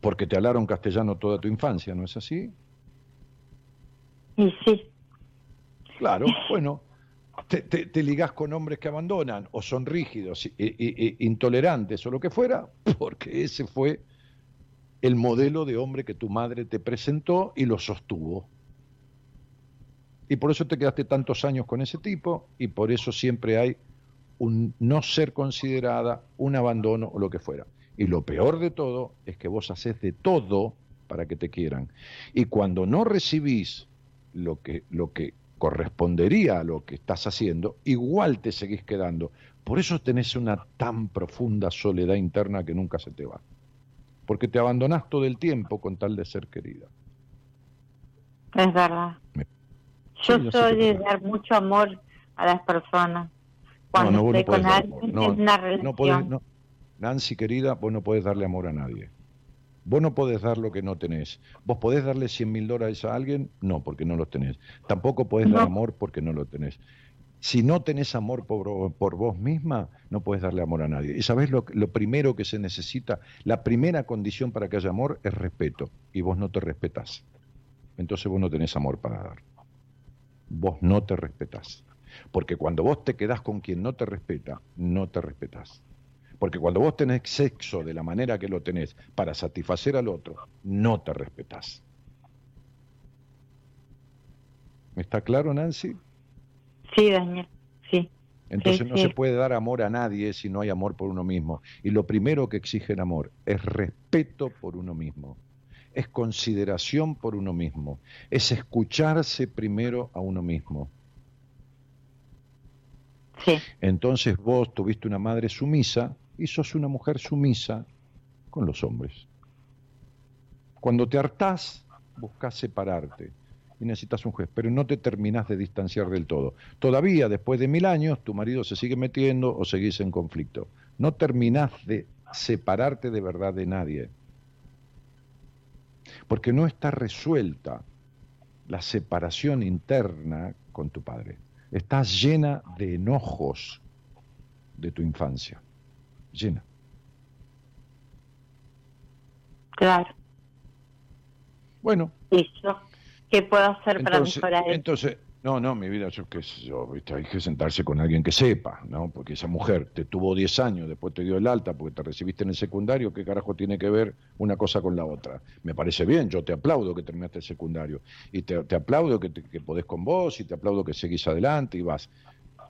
Porque te hablaron castellano toda tu infancia, ¿no es así? Y sí. Claro, bueno, te, te, ligás con hombres que abandonan o son rígidos, e, intolerantes o lo que fuera, porque ese fue el modelo de hombre que tu madre te presentó y lo sostuvo. Y por eso te quedaste tantos años con ese tipo y por eso siempre hay un no ser considerada, un abandono o lo que fuera. Y lo peor de todo es que vos haces de todo para que te quieran. Y cuando no recibís lo que, lo que correspondería a lo que estás haciendo, igual te seguís quedando. Por eso tenés una tan profunda soledad interna que nunca se te va. Porque te abandonás todo el tiempo con tal de ser querida. Es verdad. Yo soy de dar mucho amor a las personas. Cuando estoy con alguien, es una relación. Nancy, querida, vos no puedes darle amor a nadie. Vos no podés dar lo que no tenés. ¿Vos podés darle 100 mil dólares a alguien? No, porque no los tenés. Tampoco podés dar amor porque no lo tenés. Si no tenés amor por, vos misma, no puedes darle amor a nadie. Y sabés lo, lo primero que se necesita, la primera condición para que haya amor es respeto. Y vos no te respetás. Entonces vos no tenés amor para dar. Vos no te respetás. Porque cuando vos te quedás con quien no te respeta, no te respetás. Porque cuando vos tenés sexo de la manera que lo tenés para satisfacer al otro, no te respetás. ¿Me está claro, Nancy? Sí, Daniel, sí. Entonces no se puede dar amor a nadie si no hay amor por uno mismo. Y lo primero que exige el amor es respeto por uno mismo, es consideración por uno mismo, es escucharse primero a uno mismo. Sí. Entonces vos tuviste una madre sumisa y sos una mujer sumisa con los hombres. Cuando te hartás, buscas separarte y necesitas un juez, pero no te terminás de distanciar del todo. Todavía, después de mil años, tu marido se sigue metiendo o seguís en conflicto. No terminás de separarte de verdad de nadie, porque no está resuelta la separación interna con tu padre. Estás llena de enojos de tu infancia. Claro. Bueno. ¿Y yo qué puedo hacer para mejorar eso? Entonces, no, no, mi vida, yo qué sé yo, hay que sentarse con alguien que sepa, ¿no? Porque esa mujer te tuvo 10 años, después te dio el alta porque te recibiste en el secundario, ¿qué carajo tiene que ver una cosa con la otra? Me parece bien, yo te aplaudo que terminaste el secundario, y te, aplaudo que, que podés con vos, y te aplaudo que seguís adelante y vas.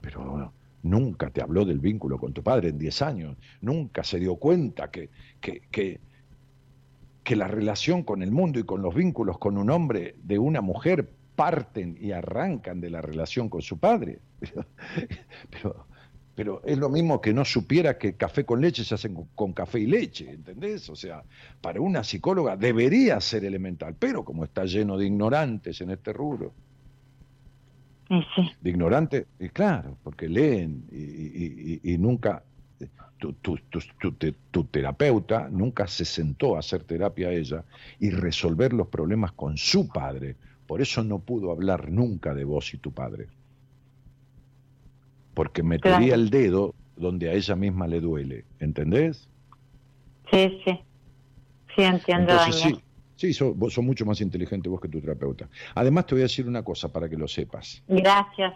Pero nunca te habló del vínculo con tu padre en 10 años, nunca se dio cuenta que, que, que la relación con el mundo y con los vínculos con un hombre de una mujer parten y arrancan de la relación con su padre. Pero, pero, es lo mismo que no supiera que café con leche se hacen con, café y leche, ¿entendés? O sea, para una psicóloga debería ser elemental, pero como está lleno de ignorantes en este rubro. De ignorantes, y claro, porque leen y, nunca tu, tu, tu, terapeuta nunca se sentó a hacer terapia a ella y resolver los problemas con su padre por eso no pudo hablar nunca de vos y tu padre. Porque metería el dedo donde a ella misma le duele. ¿Entendés? Sí, sí. Sí, entiendo. sí, sí sos, vos sos mucho más inteligente vos que tu terapeuta. Además, te voy a decir una cosa para que lo sepas. Gracias.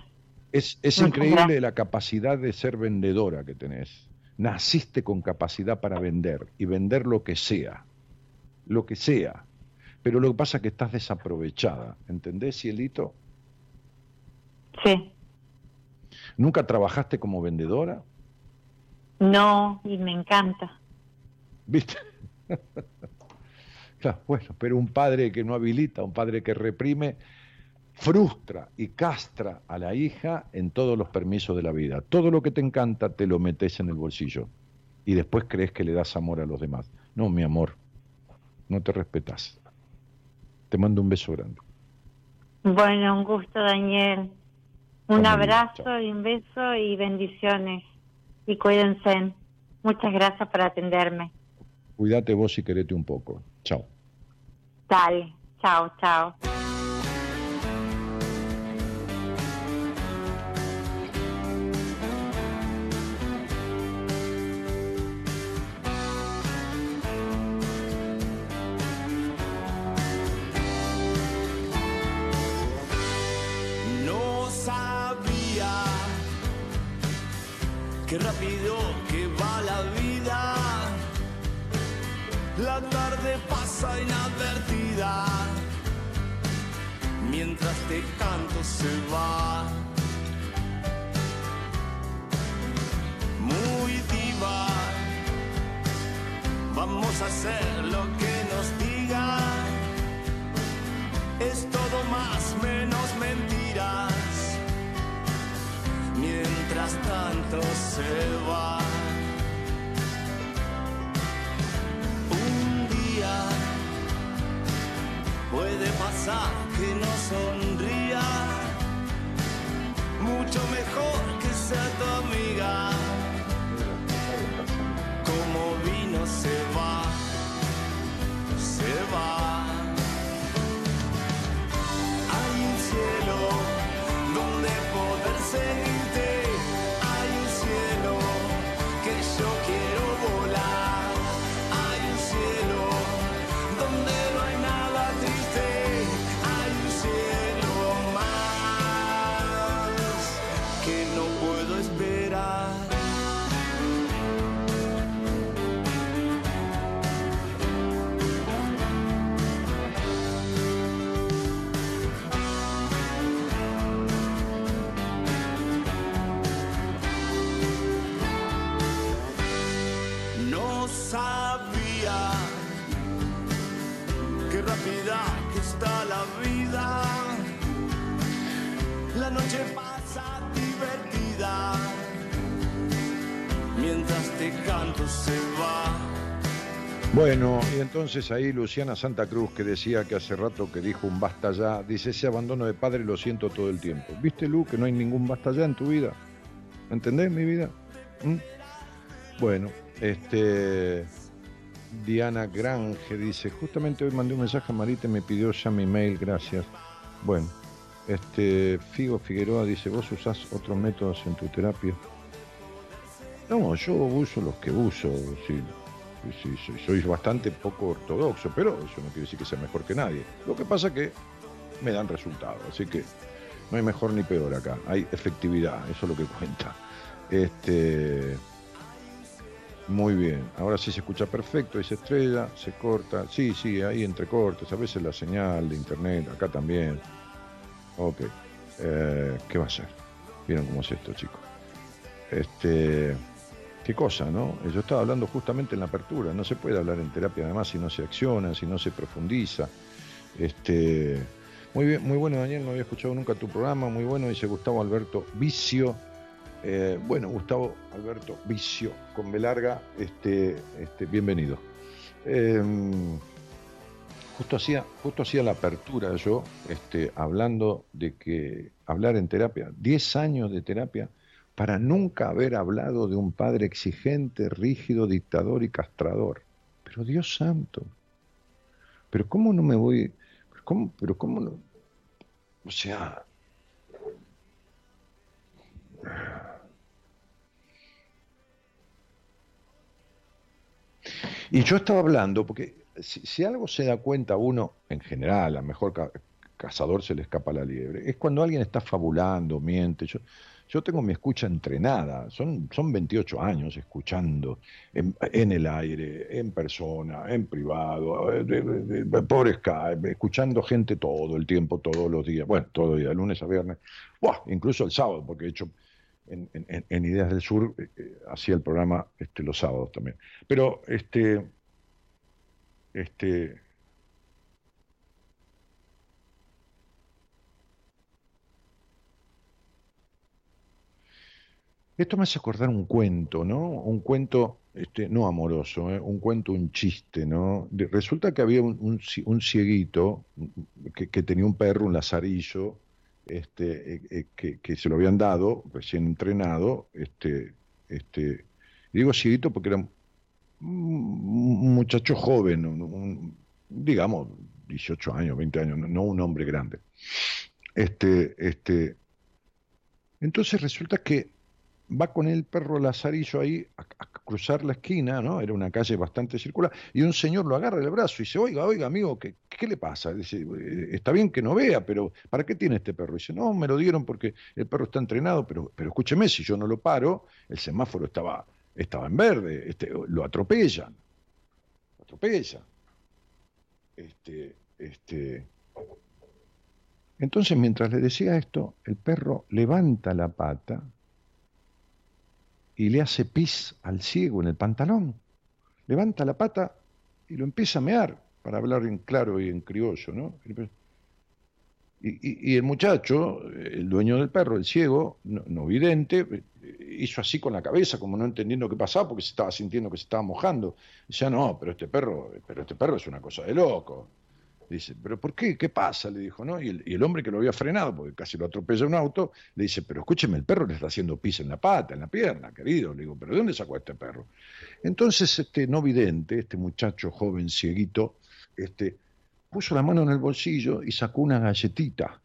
Es, es increíble la capacidad de ser vendedora que tenés. Naciste con capacidad para vender y vender lo que sea. Lo que sea. Pero lo que pasa es que estás desaprovechada, ¿entendés, Cielito? Sí. ¿Nunca trabajaste como vendedora? No, y me encanta. ¿Viste? claro, bueno, pero un padre que no habilita, un padre que reprime, frustra y castra a la hija en todos los permisos de la vida. Todo lo que te encanta te lo metes en el bolsillo y después crees que le das amor a los demás. No, mi amor, no te respetas. Te mando un beso grande. Bueno, un gusto, Daniel. Un abrazo y un beso y bendiciones. Y cuídense. Muchas gracias por atenderme. Cuídate vos y querete un poco. Chao. Dale. Chao, chao. Entonces ahí Luciana Santa Cruz, que decía que hace rato que dijo un basta ya, dice ese abandono de padre lo siento todo el tiempo. ¿Viste, Lu, que no hay ningún basta ya en tu vida? ¿Entendés mi vida? ¿Mm? Bueno, este. Diana Grange dice, justamente hoy mandé un mensaje a Marita y me pidió ya mi mail, gracias. Bueno, este, Figo Figueroa dice, ¿vos usás otros métodos en tu terapia? No, yo uso los que uso, sí. Sí, soy bastante poco ortodoxo, pero eso no quiere decir que sea mejor que nadie. Lo que pasa es que me dan resultados, así que no hay mejor ni peor acá, hay efectividad, eso es lo que cuenta. Este, muy bien, ahora sí se escucha perfecto, y se estrella, se corta, sí, sí, hay entrecortes, a veces la señal de internet, acá también. Ok, eh, ¿qué va a ser? Vieron cómo es esto, chicos. Este, qué cosa, ¿no? Yo estaba hablando justamente en la apertura, no se puede hablar en terapia además si no se acciona, si no se profundiza. Este, muy bien, muy bueno Daniel, no había escuchado nunca tu programa, muy bueno, dice Gustavo Alberto Vicio. Eh, bueno, Gustavo Alberto Vicio, con B larga, este, este, bienvenido. Em, justo hacía, justo hacía la apertura yo, este, hablando de que hablar en terapia, 10 años de terapia, para nunca haber hablado de un padre exigente, rígido, dictador y castrador. Pero Dios santo, pero ¿cómo no me voy? ¿Cómo, pero cómo no? O sea... Y yo estaba hablando, porque si, algo se da cuenta uno, en general, a mejor cazador se le escapa la liebre, es cuando alguien está fabulando, miente. Yo, yo tengo mi escucha entrenada, son, son 28 años escuchando en, el aire, en persona, en privado, eh, por Skype, escuchando gente todo el tiempo, todos los días, bueno, todo el día, lunes a viernes, incluso el sábado, porque he hecho en, Ideas del Sur, eh, eh, hacía el programa este, los sábados también. Pero, este, este, Esto me hace acordar un cuento, ¿no? Un cuento, este, no amoroso, ¿eh? un cuento, un chiste, ¿no? resulta que había un, cieguito que, tenía un perro, un lazarillo, este, eh, eh, que, se lo habían dado, recién entrenado, este, este, digo cieguito porque era un, muchacho joven, digamos, 18 años, 20 años, no un hombre grande. Este, este, entonces resulta que va con el perro Lazarillo ahí a, cruzar la esquina, ¿no? Era una calle bastante circular, y un señor lo agarra el brazo y dice, oiga, oiga, amigo, ¿qué, qué le pasa? Dice, eh, está bien que no vea, pero ¿para qué tiene este perro? dice, no, me lo dieron porque el perro está entrenado, pero, pero escúcheme, si yo no lo paro, el semáforo estaba, estaba en verde, este, lo atropellan, lo atropellan. Este, este, entonces, mientras le decía esto, el perro levanta la pata, y le hace pis al ciego en el pantalón. Levanta la pata y lo empieza a mear, para hablar en claro y en criollo, ¿no? Y, el muchacho, el dueño del perro, el ciego, no, vidente, hizo así con la cabeza, como no entendiendo qué pasaba, porque se estaba sintiendo que se estaba mojando. Decía, no, pero este perro, pero este perro es una cosa de loco. Dice, ¿pero por qué? ¿Qué pasa? Le dijo, ¿no? Y el, hombre que lo había frenado, porque casi lo atropella un auto, le dice, pero escúcheme, el perro le está haciendo pis en la pata, en la pierna, querido. Le digo, ¿pero de dónde sacó este perro? Entonces, este no vidente, este muchacho joven, cieguito, este, puso la mano en el bolsillo y sacó una galletita.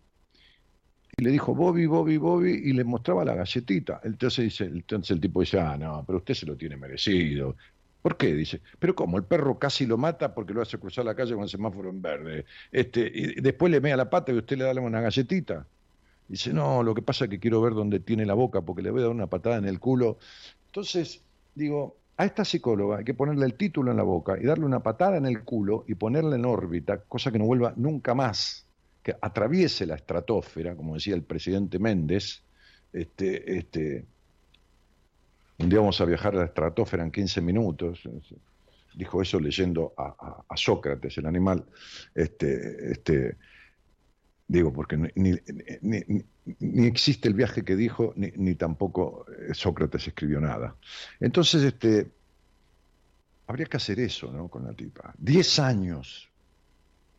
Y le dijo, Bobby, Bobby, Bobby, y le mostraba la galletita. Entonces, dice, entonces el tipo dice, ah, no, pero usted se lo tiene merecido. ¿Por qué? Dice, pero ¿cómo? El perro casi lo mata porque lo hace cruzar la calle con el semáforo en verde. Este, y después le mea la pata y usted le da una galletita. Dice, no, lo que pasa es que quiero ver dónde tiene la boca porque le voy a dar una patada en el culo. Entonces, digo, a esta psicóloga hay que ponerle el título en la boca y darle una patada en el culo y ponerle en órbita, cosa que no vuelva nunca más, que atraviese la estratosfera, como decía el presidente Méndez, este, este, un día vamos a viajar a la estratosfera en 15 minutos. Dijo eso leyendo a, Sócrates, el animal. Este, este, digo, porque ni, ni, existe el viaje que dijo, ni, tampoco eh, Sócrates escribió nada. Entonces, este, habría que hacer eso ¿no? con la tipa. Diez años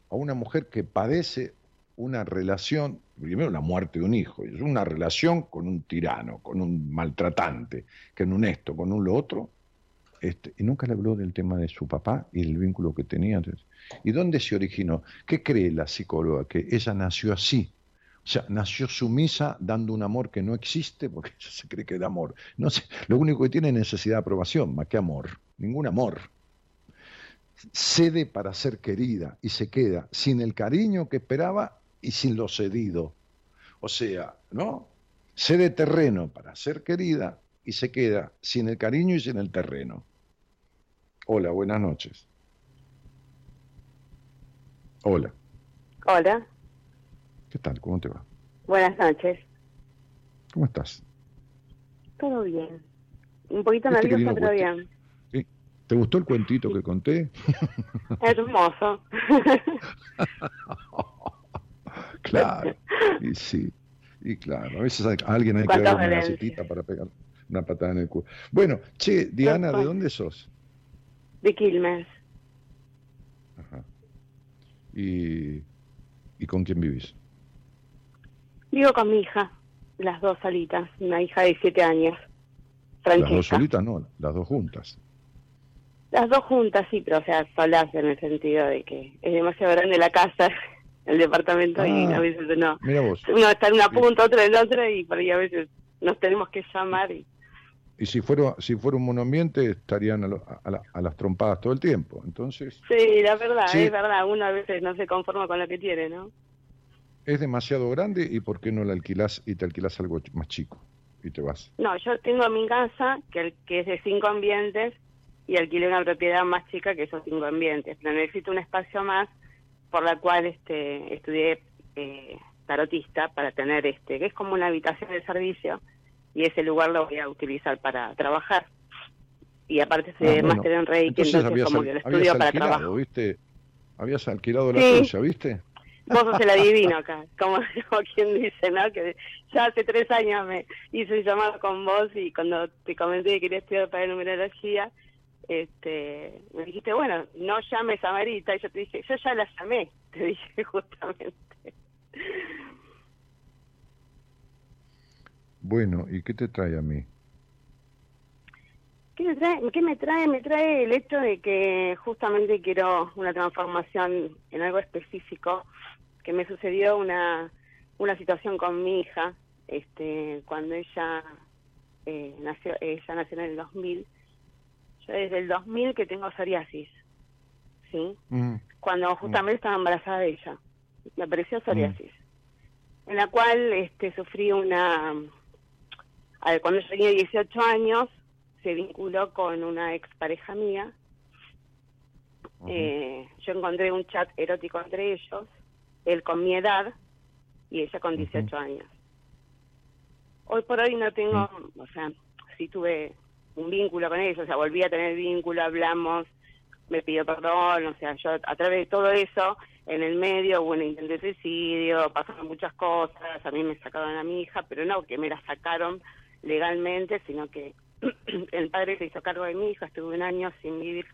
a una mujer que padece una relación, primero la muerte de un hijo, es una relación con un tirano, con un maltratante, en un esto, con un lo otro, este, y nunca le habló del tema de su papá y el vínculo que tenía. ¿Y dónde se originó? ¿Qué cree la psicóloga? Que ella nació así, O sea, nació sumisa dando un amor que no existe porque ella se cree que da amor. No sé, lo único que tiene es necesidad de aprobación, más que amor. Ningún amor. Cede para ser querida y se queda sin el cariño que esperaba y sin lo cedido. O sea, ¿no? Cede terreno para ser querida y se queda sin el cariño y sin el terreno. Hola, buenas noches. Hola. Hola. ¿Qué tal? ¿Cómo te va? Buenas noches. ¿Cómo estás? Todo bien. Un poquito nerviosa, pero bien. ¿Te gustó el cuentito que conté? Hermoso. claro, y sí, y claro, a veces alguien hay que dar una gacetita para pegar una patada en el culo. Bueno, che, Diana, ¿de dónde sos? De Quilmes. Ajá. ¿Y, ¿Y con quién vivís? Vivo con mi hija, las dos solitas, una hija de siete años. Las dos solitas no, las dos juntas. Las dos juntas, sí, pero o sea, solas en el sentido de que es demasiado grande la casa, el departamento, y ah, a veces no. Mira vos. Uno está en una punta, otro en la otra, y por ahí a veces nos tenemos que llamar. Y, y si fuera si fuera un monoambiente, estarían a, las trompadas todo el tiempo, entonces... Sí, la verdad, es verdad, uno a veces no se conforma con lo que tiene, ¿no? es demasiado grande y por qué no la alquilás y te alquilás algo más chico y te vas. No, yo tengo mi casa que, que es de cinco ambientes y alquilé una propiedad más chica que esos cinco ambientes, pero necesito un espacio más por la cual este estudié eh, tarotista para tener este, que es como una habitación de servicio y ese lugar lo voy a utilizar para trabajar. Y aparte se ah, máster en Reiki, entonces, como que lo estudio para trabajar. ¿viste? Habías alquilado la tuya, ¿viste? Vos sos el adivino acá, como, quien dice, ¿no? Que ya hace tres años me hice un llamado con vos y cuando te comenté que quería estudiar para numerología, este, me dijiste, bueno, no llames a Marita. Y yo te dije, yo ya la llamé, te dije justamente. Bueno, ¿y qué te trae a mí? ¿Qué me trae? ¿Qué me trae? Me trae el hecho de que justamente quiero una transformación en algo específico que me sucedió una, una situación con mi hija, este, cuando ella eh, nació, ella nació en el 2000. Yo desde el 2000 que tengo psoriasis, ¿sí? Mm. Cuando mm. justamente estaba embarazada de ella, me apareció psoriasis, mm. en la cual este, sufrí una... cuando yo tenía 18 años, se vinculó con una expareja mía. eh, yo encontré un chat erótico entre ellos él con mi edad y ella con 18 años. Hoy por hoy no tengo, o sea, sí tuve un vínculo con ellos, o sea, volví a tener vínculo, hablamos, me pidió perdón, o sea, yo a través de todo eso, en el medio hubo un intento de suicidio, pasaron muchas cosas, a mí me sacaron a mi hija, pero no que me la sacaron legalmente, sino que el padre se hizo cargo de mi hija, estuve un año sin vivir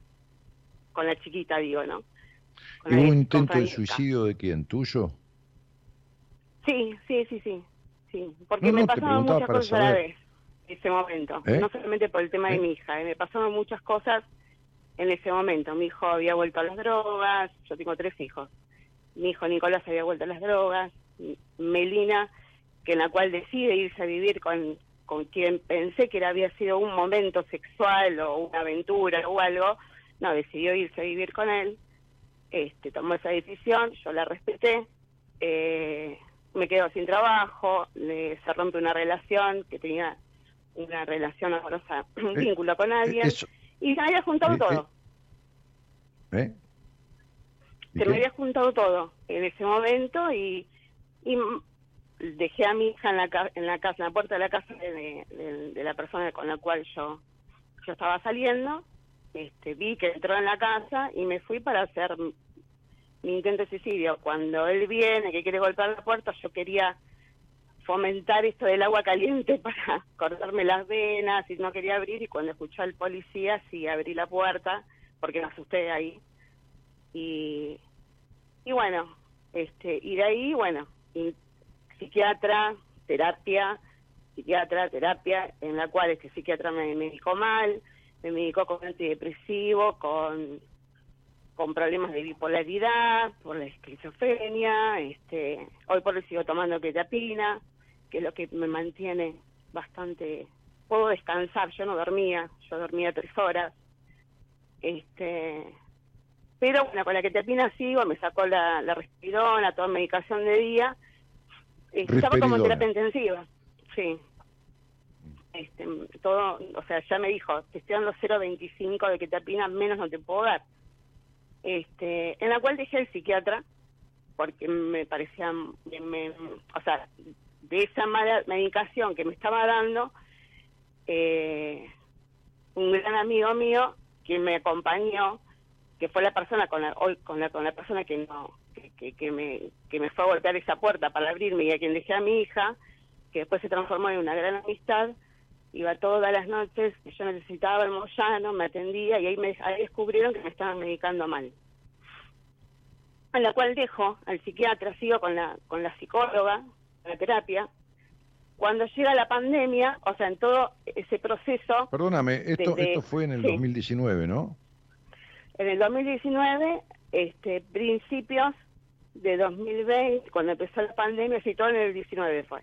con la chiquita, digo, ¿no? ¿Hubo un intento de suicidio de quién? ¿Tuyo? Sí, sí, sí, sí. sí. Porque me pasaban muchas cosas a la vez ese momento. ¿Eh? No solamente por el tema de ¿Eh? mi hija, ¿eh? me pasaron muchas cosas en ese momento. Mi hijo había vuelto a las drogas, yo tengo tres hijos. Mi hijo Nicolás había vuelto a las drogas. Melina, que en la cual decide irse a vivir con, con quien pensé que había sido un momento sexual o una aventura o algo, no, decidió irse a vivir con él este, tomó esa decisión, yo la respeté, eh, me quedo sin trabajo, se rompe una relación que tenía una relación amorosa, un eh, vínculo con alguien, y se me había juntado todo. ¿Eh? Se me había juntado todo en ese momento y, y dejé a mi hija en la, en la casa, en la puerta de la casa de, de la persona con la cual yo, yo estaba saliendo este, vi que entró en la casa y me fui para hacer mi intento de suicidio. Cuando él viene, que quiere golpear la puerta, yo quería fomentar esto del agua caliente para cortarme las venas y no quería abrir y cuando escuchó al policía sí abrí la puerta porque me asusté ahí. Y y bueno este y de ahí bueno psiquiatra terapia psiquiatra terapia en la cual este psiquiatra me, me dijo mal me medicó con antidepresivo, con con problemas de bipolaridad, por la esquizofrenia, este, hoy por hoy sigo tomando quetiapina, que es lo que me mantiene bastante, puedo descansar, yo no dormía, yo dormía tres horas, este, pero bueno, con la quetiapina sigo, me sacó la, la respirona, toda medicación de día, estaba como en terapia intensiva, sí. Este, todo, o sea, ya me dijo, te estoy dando 0.25 de quetiapina, menos no te puedo dar este, en la cual dejé el psiquiatra porque me parecía, me, o sea, de esa mala medicación que me estaba dando, eh, un gran amigo mío que me acompañó, que fue la persona con la, hoy con la, con la persona que no, que, que, me, que me fue a golpear esa puerta para abrirme y a quien dejé a mi hija, que después se transformó en una gran amistad, iba todas las noches, yo necesitaba el Moyano, me atendía y ahí, me, ahí descubrieron que me estaban medicando mal. A la cual dejo al psiquiatra, sigo con la, con la psicóloga, la terapia. Cuando llega la pandemia, o sea, en todo ese proceso... Perdóname, esto, esto fue en el 2019, ¿no? En el 2019, este, principios de 2020, cuando empezó la pandemia, sí, todo en el 19 fue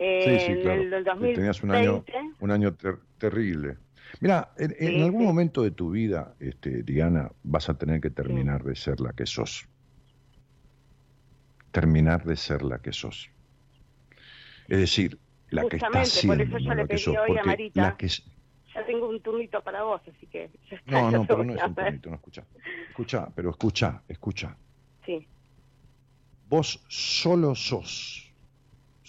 sí, sí, claro. Tenías un año, un año terrible. Mira, en, algún momento de tu vida, este, Diana, vas a tener que terminar de ser la que sos. Terminar de ser la que sos. Es decir, la que estás siendo, por eso yo le pedí hoy a Marita, Ya tengo un turnito para vos, así que... no, no, pero no es un turnito, no, escucha. Escucha, pero escucha, escucha. Sí. Vos solo sos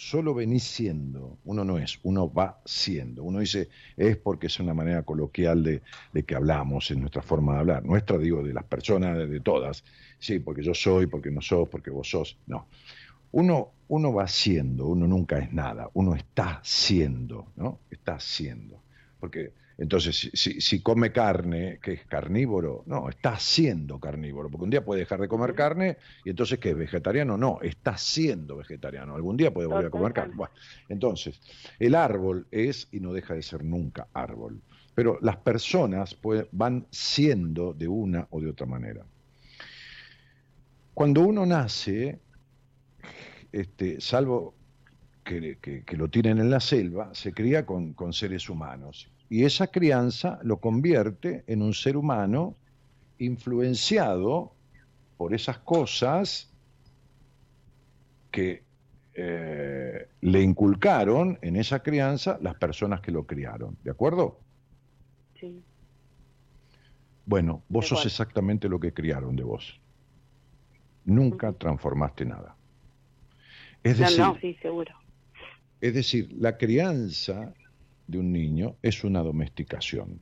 solo venís siendo, uno no es, uno va siendo. Uno dice, es porque es una manera coloquial de, que hablamos, en nuestra forma de hablar. Nuestra, digo, de las personas, de, todas. Sí, porque yo soy, porque no sos, porque vos sos. No. Uno, uno va siendo, uno nunca es nada, uno está siendo, ¿no? Está siendo. Porque entonces, si, si, come carne, que es carnívoro, no, está siendo carnívoro, porque un día puede dejar de comer carne y entonces, ¿qué es vegetariano? No, está siendo vegetariano. Algún día puede volver a comer carne. entonces, el árbol es y no deja de ser nunca árbol. Pero las personas van siendo de una o de otra manera. Cuando uno nace, este, salvo que, lo tienen en la selva, se cría con, con seres humanos y esa crianza lo convierte en un ser humano influenciado por esas cosas que eh, le inculcaron en esa crianza las personas que lo criaron. ¿De acuerdo? Sí. Bueno, vos sos exactamente lo que criaron de vos. Nunca transformaste nada. Es decir, no, sí, seguro. Es decir, la crianza de un niño es una domesticación.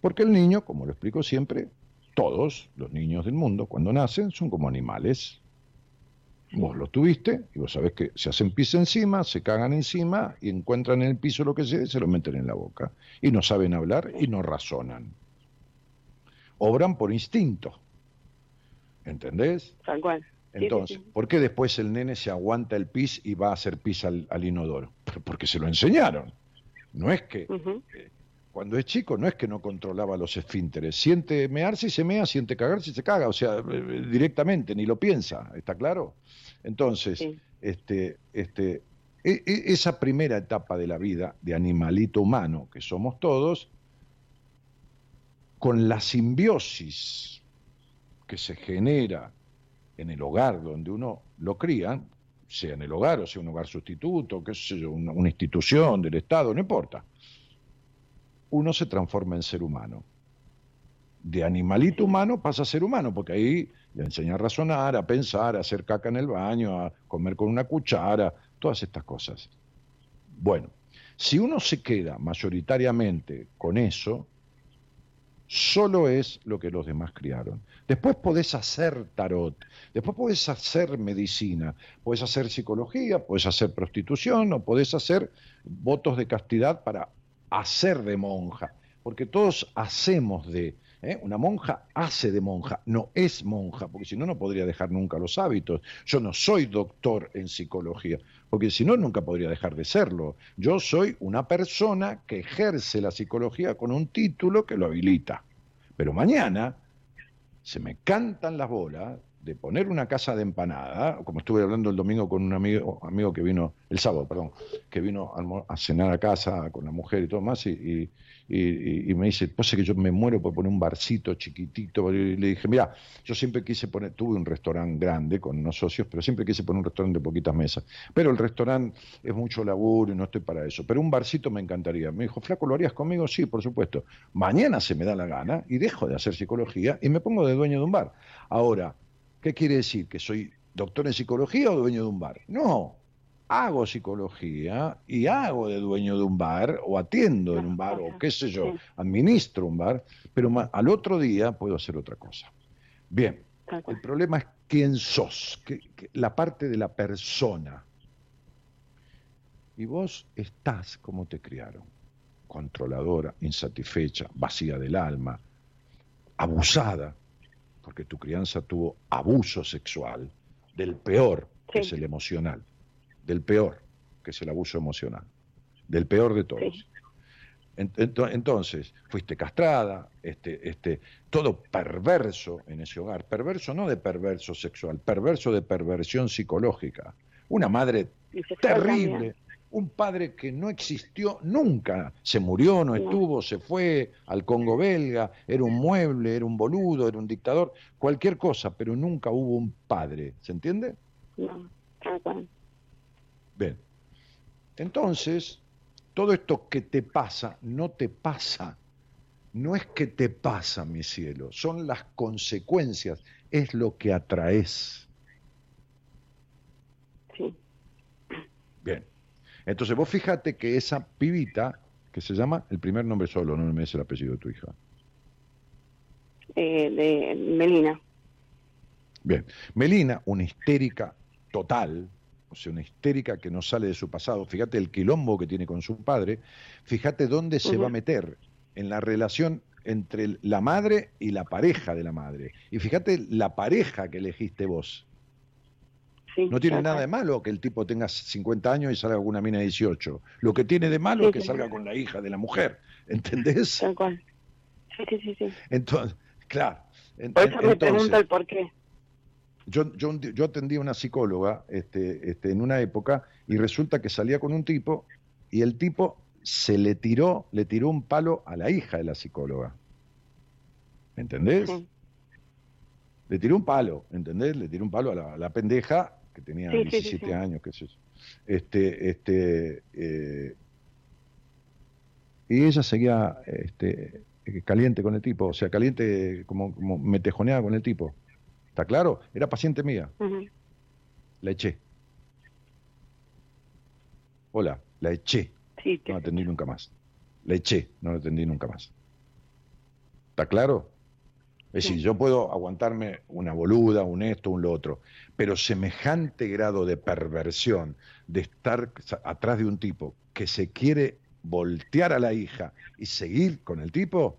Porque el niño, como lo explico siempre, todos los niños del mundo cuando nacen son como animales. Vos lo tuviste y vos sabés que se hacen pis encima, se cagan encima y encuentran en el piso lo que sea se lo meten en la boca. Y no saben hablar y no razonan. Obran por instinto. ¿Entendés? Tal cual. Entonces, ¿por qué después el nene se aguanta el pis y va a hacer pis al, al inodoro? Porque se lo enseñaron. No es que, eh, cuando es chico, no es que no controlaba los esfínteres. Siente mearse y se mea, siente cagarse y se caga, o sea, eh, directamente, ni lo piensa, ¿está claro? Entonces, este, este, e, e, esa primera etapa de la vida de animalito humano que somos todos, con la simbiosis que se genera en el hogar donde uno lo cría, sea en el hogar o sea un hogar sustituto, qué sé yo, una, institución del Estado, no importa. Uno se transforma en ser humano. De animalito humano pasa a ser humano, porque ahí le enseña a razonar, a pensar, a hacer caca en el baño, a comer con una cuchara, todas estas cosas. Bueno, si uno se queda mayoritariamente con eso, solo es lo que los demás criaron. Después podés hacer tarot, después podés hacer medicina, podés hacer psicología, podés hacer prostitución o podés hacer votos de castidad para hacer de monja, porque todos hacemos de, ¿eh? una monja hace de monja, no es monja, porque si no, no podría dejar nunca los hábitos. Yo no soy doctor en psicología, porque si no, nunca podría dejar de serlo. Yo soy una persona que ejerce la psicología con un título que lo habilita. Pero mañana se me cantan las bolas de poner una casa de empanada, como estuve hablando el domingo con un amigo, amigo que vino, el sábado, perdón, que vino a, cenar a casa con la mujer y todo más, y, y, me dice, pues que yo me muero por poner un barcito chiquitito, y le dije, mira, yo siempre quise poner, tuve un restaurante grande con unos socios, pero siempre quise poner un restaurante de poquitas mesas, pero el restaurante es mucho laburo y no estoy para eso, pero un barcito me encantaría. Me dijo, flaco, ¿lo harías conmigo? Sí, por supuesto. Mañana se me da la gana y dejo de hacer psicología y me pongo de dueño de un bar. Ahora, ¿Qué quiere decir? ¿Que soy doctor en psicología o dueño de un bar? No, hago psicología y hago de dueño de un bar o atiendo en un bar o qué sé yo, administro un bar, pero al otro día puedo hacer otra cosa. Bien, el problema es quién sos, la parte de la persona. Y vos estás como te criaron, controladora, insatisfecha, vacía del alma, abusada, porque tu crianza tuvo abuso sexual, del peor, que es el emocional, del peor, que es el abuso emocional, del peor de todos. Entonces, fuiste castrada, este, este, todo perverso en ese hogar, perverso no de perverso sexual, perverso de perversión psicológica. Una madre terrible, un padre que no existió nunca, se murió, no estuvo, se fue al Congo belga, era un mueble, era un boludo, era un dictador, cualquier cosa, pero nunca hubo un padre, ¿se entiende? No, Bien, entonces, todo esto que te pasa, no te pasa, no es que te pasa, mi cielo, son las consecuencias, es lo que atraes. Sí. Bien. Entonces vos fíjate que esa pibita, que se llama el primer nombre solo, no me es el apellido de tu hija. Eh, de Melina. Bien, Melina, una histérica total, o sea, una histérica que no sale de su pasado, fíjate el quilombo que tiene con su padre, fíjate dónde se va a meter en la relación entre la madre y la pareja de la madre. Y fíjate la pareja que elegiste vos no tiene nada de malo que el tipo tenga 50 años y salga con una mina de 18. Lo que tiene de malo es que salga con la hija de la mujer. ¿Entendés? Tal cual. Sí, sí, sí. Entonces, claro. por eso me pregunto el por qué. Yo, yo, yo atendí a una psicóloga este, este, en una época y resulta que salía con un tipo y el tipo se le tiró, le tiró un palo a la hija de la psicóloga. ¿Entendés? Le tiró un palo, ¿entendés? Le tiró un palo a la pendeja que tenía 17 años, qué sé Este, este, eh, y ella seguía este, caliente con el tipo, o sea, caliente como, como metejoneada con el tipo. ¿Está claro? Era paciente mía. La eché. Hola, la eché. no la atendí nunca más. La eché, no la atendí nunca más. ¿Está claro? Es decir, yo puedo aguantarme una boluda, un esto, un lo otro, pero semejante grado de perversión, de estar atrás de un tipo que se quiere voltear a la hija y seguir con el tipo,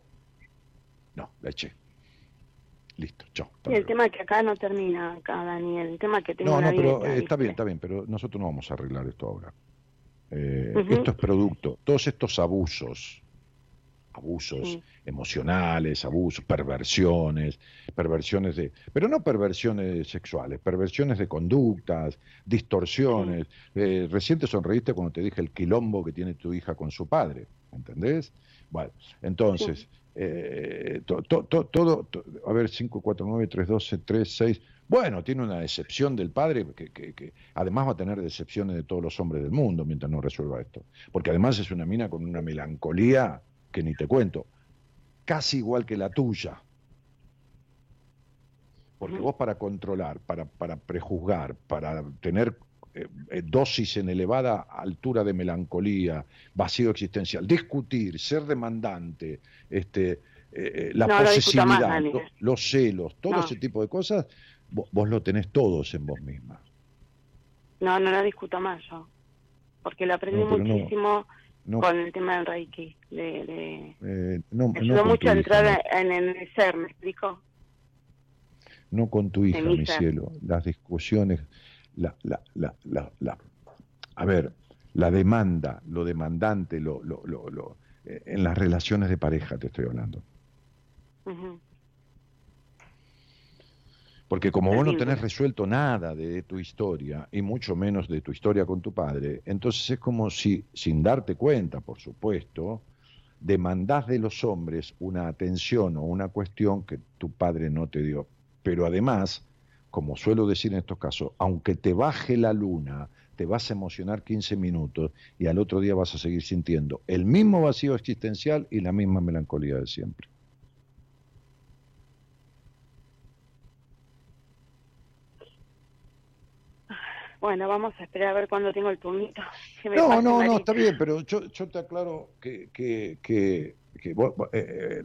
no, la eché. Listo, chao. Y el tema que acá no termina, acá, Daniel, el tema que tengo No, no, pero eh, está bien, está bien, pero nosotros no vamos a arreglar esto ahora. Eh, esto es producto, todos estos abusos, abusos emocionales, abusos, perversiones, perversiones de, pero no perversiones sexuales, perversiones de conductas, distorsiones. Eh, recién te sonreíste cuando te dije el quilombo que tiene tu hija con su padre, ¿entendés? Bueno, entonces, eh, todo, a ver, 5, 4, 9, 3, 12, 3, 6, bueno, tiene una decepción del padre que, que, además va a tener decepciones de todos los hombres del mundo mientras no resuelva esto. Porque además es una mina con una melancolía que ni te cuento, casi igual que la tuya. Porque vos para controlar, para, para prejuzgar, para tener eh, eh, dosis en elevada altura de melancolía, vacío existencial, discutir, ser demandante, este, eh, la posesividad, los celos, todo ese tipo de cosas, vos, lo tenés todos en vos misma. No, no la discuto más yo, porque lo aprendí muchísimo con el tema del Reiki. De, de... Eh, no, ayudó mucho a entrar en, el ser, ¿me explico? No con tu hija, mi, cielo. Las discusiones, la, la, la, la, a ver, la demanda, lo demandante, lo, lo, lo, eh, en las relaciones de pareja te estoy hablando. Porque como vos no tenés resuelto nada de tu historia, y mucho menos de tu historia con tu padre, entonces es como si, sin darte cuenta, por supuesto, demandás de los hombres una atención o una cuestión que tu padre no te dio. Pero además, como suelo decir en estos casos, aunque te baje la luna, te vas a emocionar 15 minutos y al otro día vas a seguir sintiendo el mismo vacío existencial y la misma melancolía de siempre. Bueno, vamos a esperar a ver cuándo tengo el turnito. No, no, no, está bien, pero yo, yo te aclaro que, que, que, vos, eh,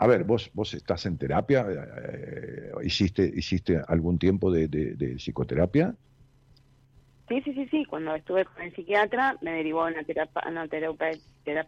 a ver, vos, vos estás en terapia, eh, hiciste, hiciste algún tiempo de, de, psicoterapia. Sí, sí, sí, sí. Cuando estuve con el psiquiatra me derivó a una terapia, una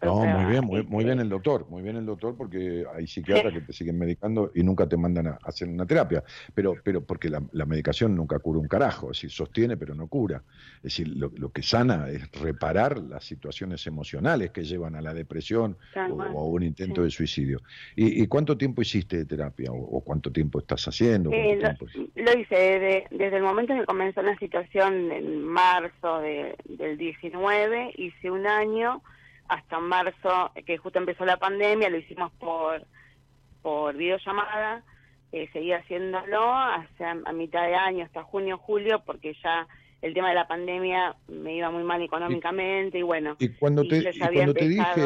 No, muy bien, muy, muy, bien el doctor, muy bien el doctor porque hay psiquiatras que te siguen medicando y nunca te mandan a hacer una terapia, pero, pero porque la, medicación nunca cura un carajo, es decir, sostiene pero no cura. Es decir, lo, que sana es reparar las situaciones emocionales que llevan a la depresión o, a un intento de suicidio. ¿Y, cuánto tiempo hiciste de terapia o, cuánto tiempo estás haciendo? Eh, lo, hice desde, el momento en que comenzó la situación marzo de, del 19, hice un año, hasta marzo, que justo empezó la pandemia, lo hicimos por, por videollamada, eh, seguí haciéndolo hasta a mitad de año, hasta junio, julio, porque ya el tema de la pandemia me iba muy mal económicamente y, bueno. Y cuando te, y cuando te dije,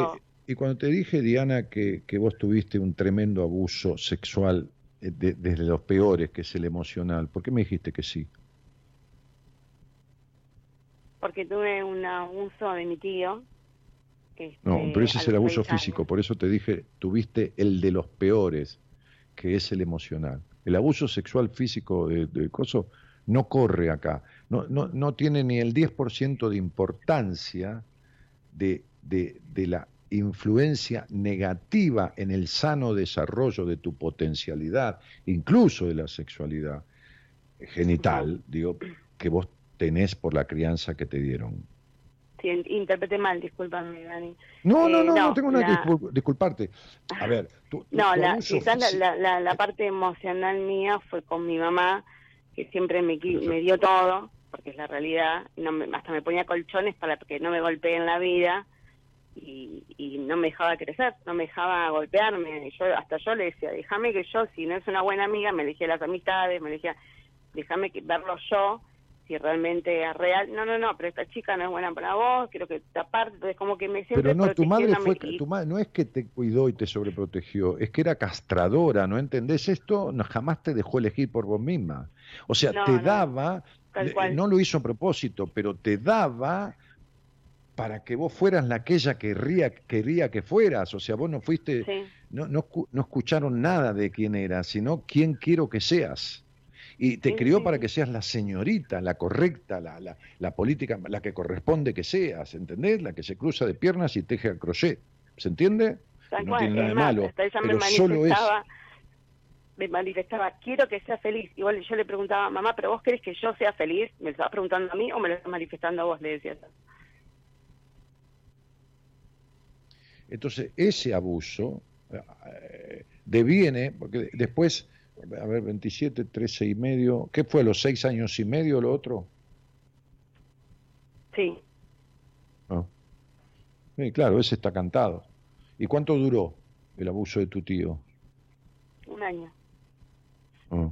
y cuando te dije, Diana, que, que vos tuviste un tremendo abuso sexual eh, desde los peores, que es el emocional, ¿por qué me dijiste que sí? porque tuve un abuso de mi tío. No, este, pero ese es el abuso físico, por eso te dije, tuviste el de los peores, que es el emocional. El abuso sexual físico de, de Coso no corre acá, no, no, no tiene ni el 10% de importancia de, de, de la influencia negativa en el sano desarrollo de tu potencialidad, incluso de la sexualidad genital, digo, que vos tenés por la crianza que te dieron. Sí, interpreté mal, discúlpame, Dani. No, no, eh, no, no, tengo nada que disculparte. A ver, No, la, quizás la, la, la, parte emocional mía fue con mi mamá, que siempre me, me dio todo, porque es la realidad, no me, hasta me ponía colchones para que no me golpee en la vida. Y, y, no me dejaba crecer, no me dejaba golpearme. Yo hasta yo le decía, déjame que yo, si no es una buena amiga, me elegía las amistades, me elegía, déjame verlo yo si realmente es real. No, no, no, pero esta chica no es buena para vos, quiero que te aparte, como que me siempre... Pero no, tu madre fue, tu madre no es que te cuidó y te sobreprotegió, es que era castradora, ¿no entendés esto? No, jamás te dejó elegir por vos misma. O sea, te daba, no lo hizo a propósito, pero te daba para que vos fueras la que ella querría, quería que fueras. O sea, vos no fuiste, no, no, no escucharon nada de quién eras, sino quién quiero que seas. Y te crió para que seas la señorita, la correcta, la, la, la, política, la que corresponde que seas, ¿entendés? La que se cruza de piernas y teje a crochet. ¿Se entiende? no tiene nada de malo. Pero me manifestaba, me manifestaba, quiero que sea feliz. Igual yo le preguntaba, mamá, ¿pero vos querés que yo sea feliz? ¿Me lo estás preguntando a mí o me lo estás manifestando a vos? Le decía Entonces, ese abuso eh, deviene, porque después a ver, 27, 13 y medio. ¿Qué fue, los seis años y medio lo otro? Sí. Ah. Sí, claro, ese está cantado. ¿Y cuánto duró el abuso de tu tío? Un año. Ah.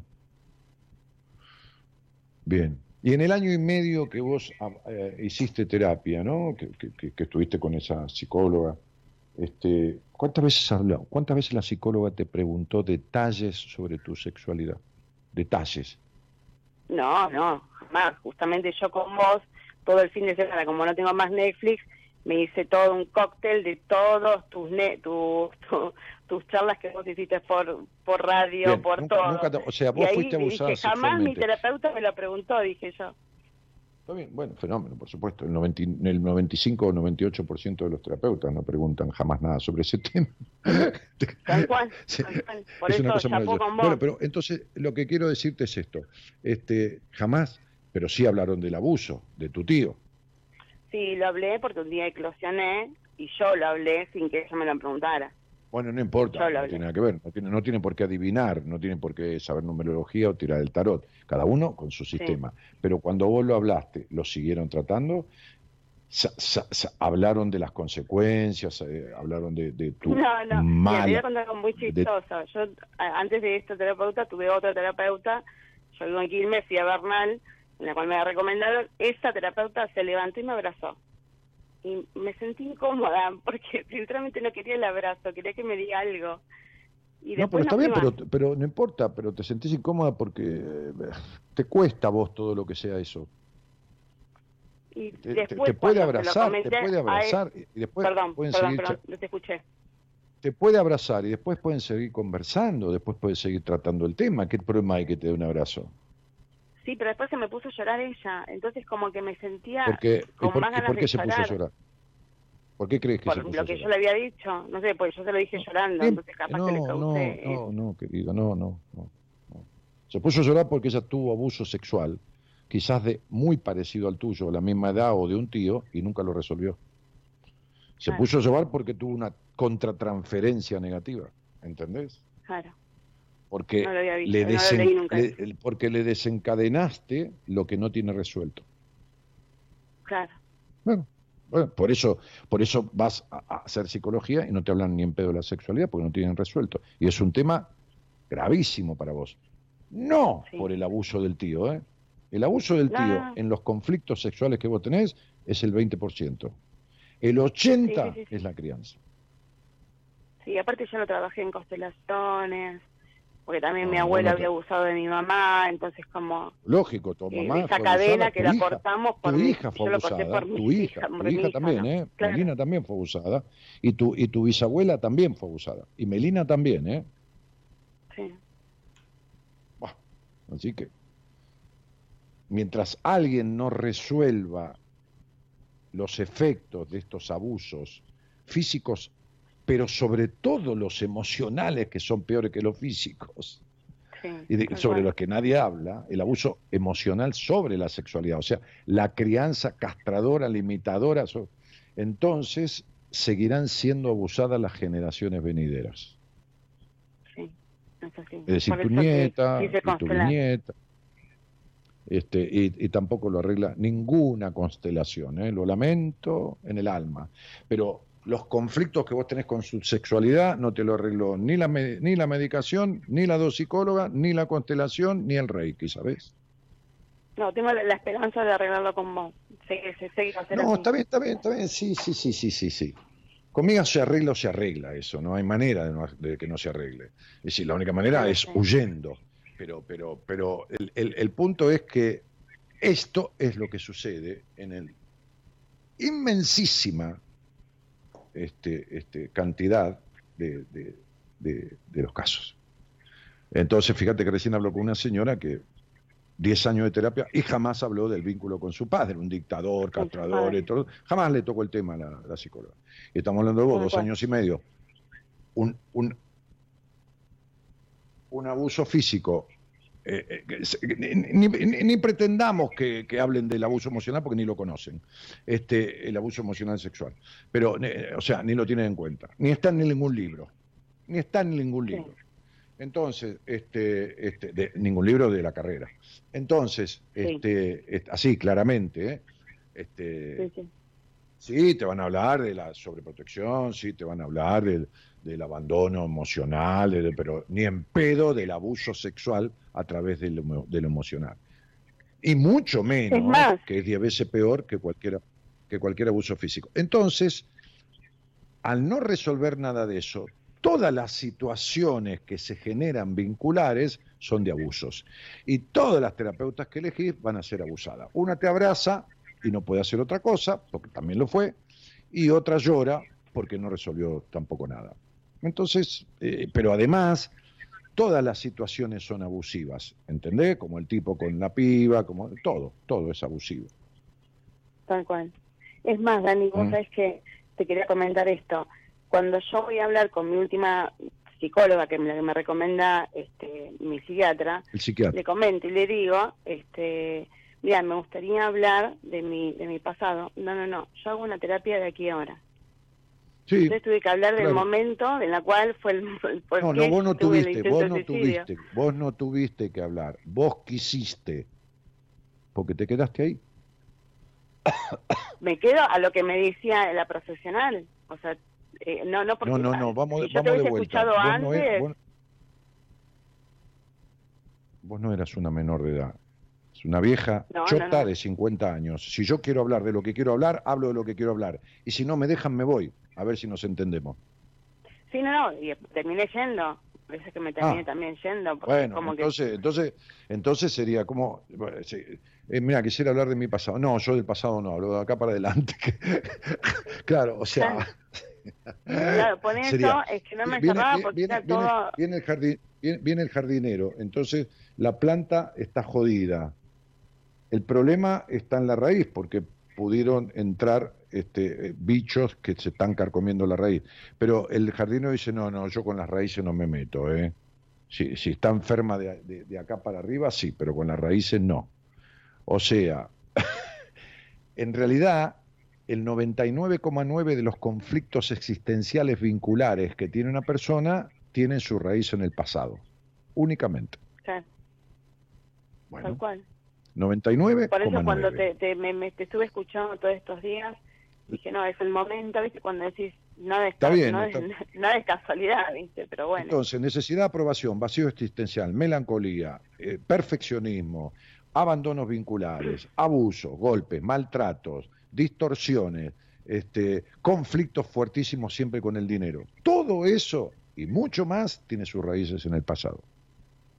Bien. Y en el año y medio que vos ah, eh, hiciste terapia, ¿no? Que, que, estuviste con esa psicóloga, este, ¿cuántas veces habló, cuántas veces la psicóloga te preguntó detalles sobre tu sexualidad? Detalles. No, no, jamás. Justamente yo con vos, todo el fin de semana, como no tengo más Netflix, me hice todo un cóctel de todos tus tus charlas que vos hiciste por por radio, por todo. o sea, vos fuiste abusada Jamás mi terapeuta me lo preguntó, dije yo. Está bien, bueno, fenómeno, por supuesto. El, 90, el 95 o 98% de los terapeutas no preguntan jamás nada sobre ese tema. Tal cual, Por es eso, una cosa Bueno, pero entonces lo que quiero decirte es esto. Este, jamás, pero sí hablaron del abuso de tu tío. Sí, lo hablé porque un día eclosioné y yo lo hablé sin que ella me lo preguntara. Bueno, no importa, no tiene nada que ver, no tiene, no tiene por qué adivinar, no tiene por qué saber numerología o tirar el tarot, cada uno con su sistema. Pero cuando vos lo hablaste, ¿lo siguieron tratando? hablaron de las consecuencias, eh, hablaron de, de, tu No, no, mala, voy a contar algo muy chistoso. Yo, antes de esta terapeuta, tuve otra terapeuta, yo vivo en Quilmes, fui a Bernal, en la cual me recomendado, esa terapeuta se levantó y me abrazó y me sentí incómoda porque sinceramente no quería el abrazo, quería que me diga algo. Y no, pero está bien, pero, pero, no importa, pero te sentís incómoda porque eh, te cuesta a vos todo lo que sea eso. Y te, después, te, puede abrazar, te puede abrazar y después perdón, pueden perdón, seguir no te escuché. Te puede abrazar y después pueden seguir conversando, después pueden seguir tratando el tema. ¿Qué problema hay que te dé un abrazo? Sí, pero después se me puso a llorar ella, entonces como que me sentía con más ganas ¿por qué se puso a llorar? ¿Por qué crees que se puso lo que yo le había dicho, no sé, pues yo se lo dije llorando, entonces capaz no, que le causé... No, no, no, querido, no, no, no, Se puso a llorar porque ella tuvo abuso sexual, quizás de muy parecido al tuyo, la misma edad o de un tío, y nunca lo resolvió. Se puso a llorar porque tuvo una contratransferencia negativa, ¿entendés? Claro porque, le, porque le desencadenaste lo que no tiene resuelto. Claro. Bueno, por eso, por eso vas a, hacer psicología y no te hablan ni en pedo de la sexualidad porque no tienen resuelto. Y es un tema gravísimo para vos. No por el abuso del tío, ¿eh? El abuso del tío en los conflictos sexuales que vos tenés es el 20%. El 80% es la crianza. Sí, aparte yo no trabajé en constelaciones, porque también mi abuelo había abusado de mi mamá, entonces como... Lógico, tu mamá Esa cadena que la cortamos por... Tu hija fue abusada, tu hija, tu hija también, ¿eh? Melina también fue abusada, y tu, y tu bisabuela también fue abusada, y Melina también, ¿eh? Sí. así que, mientras alguien no resuelva los efectos de estos abusos físicos pero sobre todo los emocionales que son peores que los físicos. y sobre los que nadie habla, el abuso emocional sobre la sexualidad, o sea, la crianza castradora, limitadora. Entonces, seguirán siendo abusadas las generaciones venideras. Sí, es, decir, tu nieta, tu nieta. Este, y, tampoco lo arregla ninguna constelación, ¿eh? lo lamento en el alma. Pero los conflictos que vos tenés con su sexualidad no te lo arregló ni la, ni la medicación, ni la psicóloga, ni la constelación, ni el reiki, ¿sabes? No, tengo la, esperanza de arreglarlo con vos. no, está bien, está bien, está bien, sí, sí, sí, sí, sí, sí. Conmigo se arregla o se arregla eso, no hay manera de, que no se arregle. Es decir, la única manera es huyendo. Pero, pero, pero el, el, el punto es que esto es lo que sucede en el inmensísima este, este, cantidad de, de, los casos. Entonces, fíjate que recién habló con una señora que 10 años de terapia y jamás habló del vínculo con su padre, un dictador, castrador y todo. Jamás le tocó el tema a la, psicóloga. Y estamos hablando de vos, dos años y medio. Un, un, un abuso físico eh, eh, ni, pretendamos que, hablen del abuso emocional porque ni lo conocen, este, el abuso emocional sexual. Pero, eh, o sea, ni lo tienen en cuenta, ni está en ningún libro, ni está en ningún libro. Entonces, este, este, de, ningún libro de la carrera. Entonces, este, así claramente, este, sí, te van a hablar de la sobreprotección, sí, te van a hablar del, del abandono emocional, pero ni en pedo del abuso sexual a través de lo, emocional. Y mucho menos, que es diez veces peor que cualquier, que cualquier abuso físico. Entonces, al no resolver nada de eso, todas las situaciones que se generan vinculares son de abusos. Y todas las terapeutas que elegís van a ser abusadas. Una te abraza y no puede hacer otra cosa, porque también lo fue, y otra llora porque no resolvió tampoco nada. Entonces, eh, pero además, todas las situaciones son abusivas, ¿entendés? Como el tipo con la piba, como todo, todo es abusivo. Tal cual. Es más, Dani, vos mm. sabés que te quería comentar esto. Cuando yo voy a hablar con mi última psicóloga, que me, me recomienda este, mi psiquiatra, le comento y le digo, este, mira, me gustaría hablar de mi, de mi pasado. No, no, no, yo hago una terapia de aquí ahora. Sí, Entonces tuve que hablar del momento en la cual fue el, No, no, vos no tuviste, vos no tuviste, vos no tuviste que hablar, vos quisiste, porque te quedaste ahí. Me quedo a lo que me decía la profesional, o sea, eh, no, no, porque no, no, no, vamos, yo vamos de vuelta. Vos, antes, no vos, no eras una menor de edad. Es una vieja chota de 50 años. Si yo quiero hablar de lo que quiero hablar, hablo de lo que quiero hablar. Y si no me dejan, me voy. A ver si nos entendemos. Sí, no, no, y terminé yendo. Parece que me terminé ah. también yendo. Bueno, entonces, entonces, entonces sería como... Eh, mira, quisiera hablar de mi pasado. No, yo del pasado no, hablo de acá para adelante. claro, o sea... Claro, por eso es que no me viene, porque viene, todo... Viene el, viene el jardinero, entonces la planta está jodida. El problema está en la raíz, porque pudieron entrar este, eh, bichos que se están carcomiendo la raíz. Pero el jardinero dice, no, no, yo con las raíces no me meto. ¿eh? Si, si está enferma de, de, acá para arriba, sí, pero con las raíces no. O sea, en realidad, el 99,9 de los conflictos existenciales vinculares que tiene una persona tienen su raíz en el pasado, únicamente. Claro. Bueno, Tal cual. 99. Por eso cuando te, te, me, te estuve escuchando todos estos días, dije, no, es el momento, ¿viste? Cuando decís, es, es casualidad, ¿viste? Pero bueno. Entonces, necesidad de aprobación, vacío existencial, melancolía, eh, perfeccionismo, abandonos vinculares, abusos, golpes, maltratos, distorsiones, este, conflictos fuertísimos siempre con el dinero. Todo eso y mucho más tiene sus raíces en el pasado.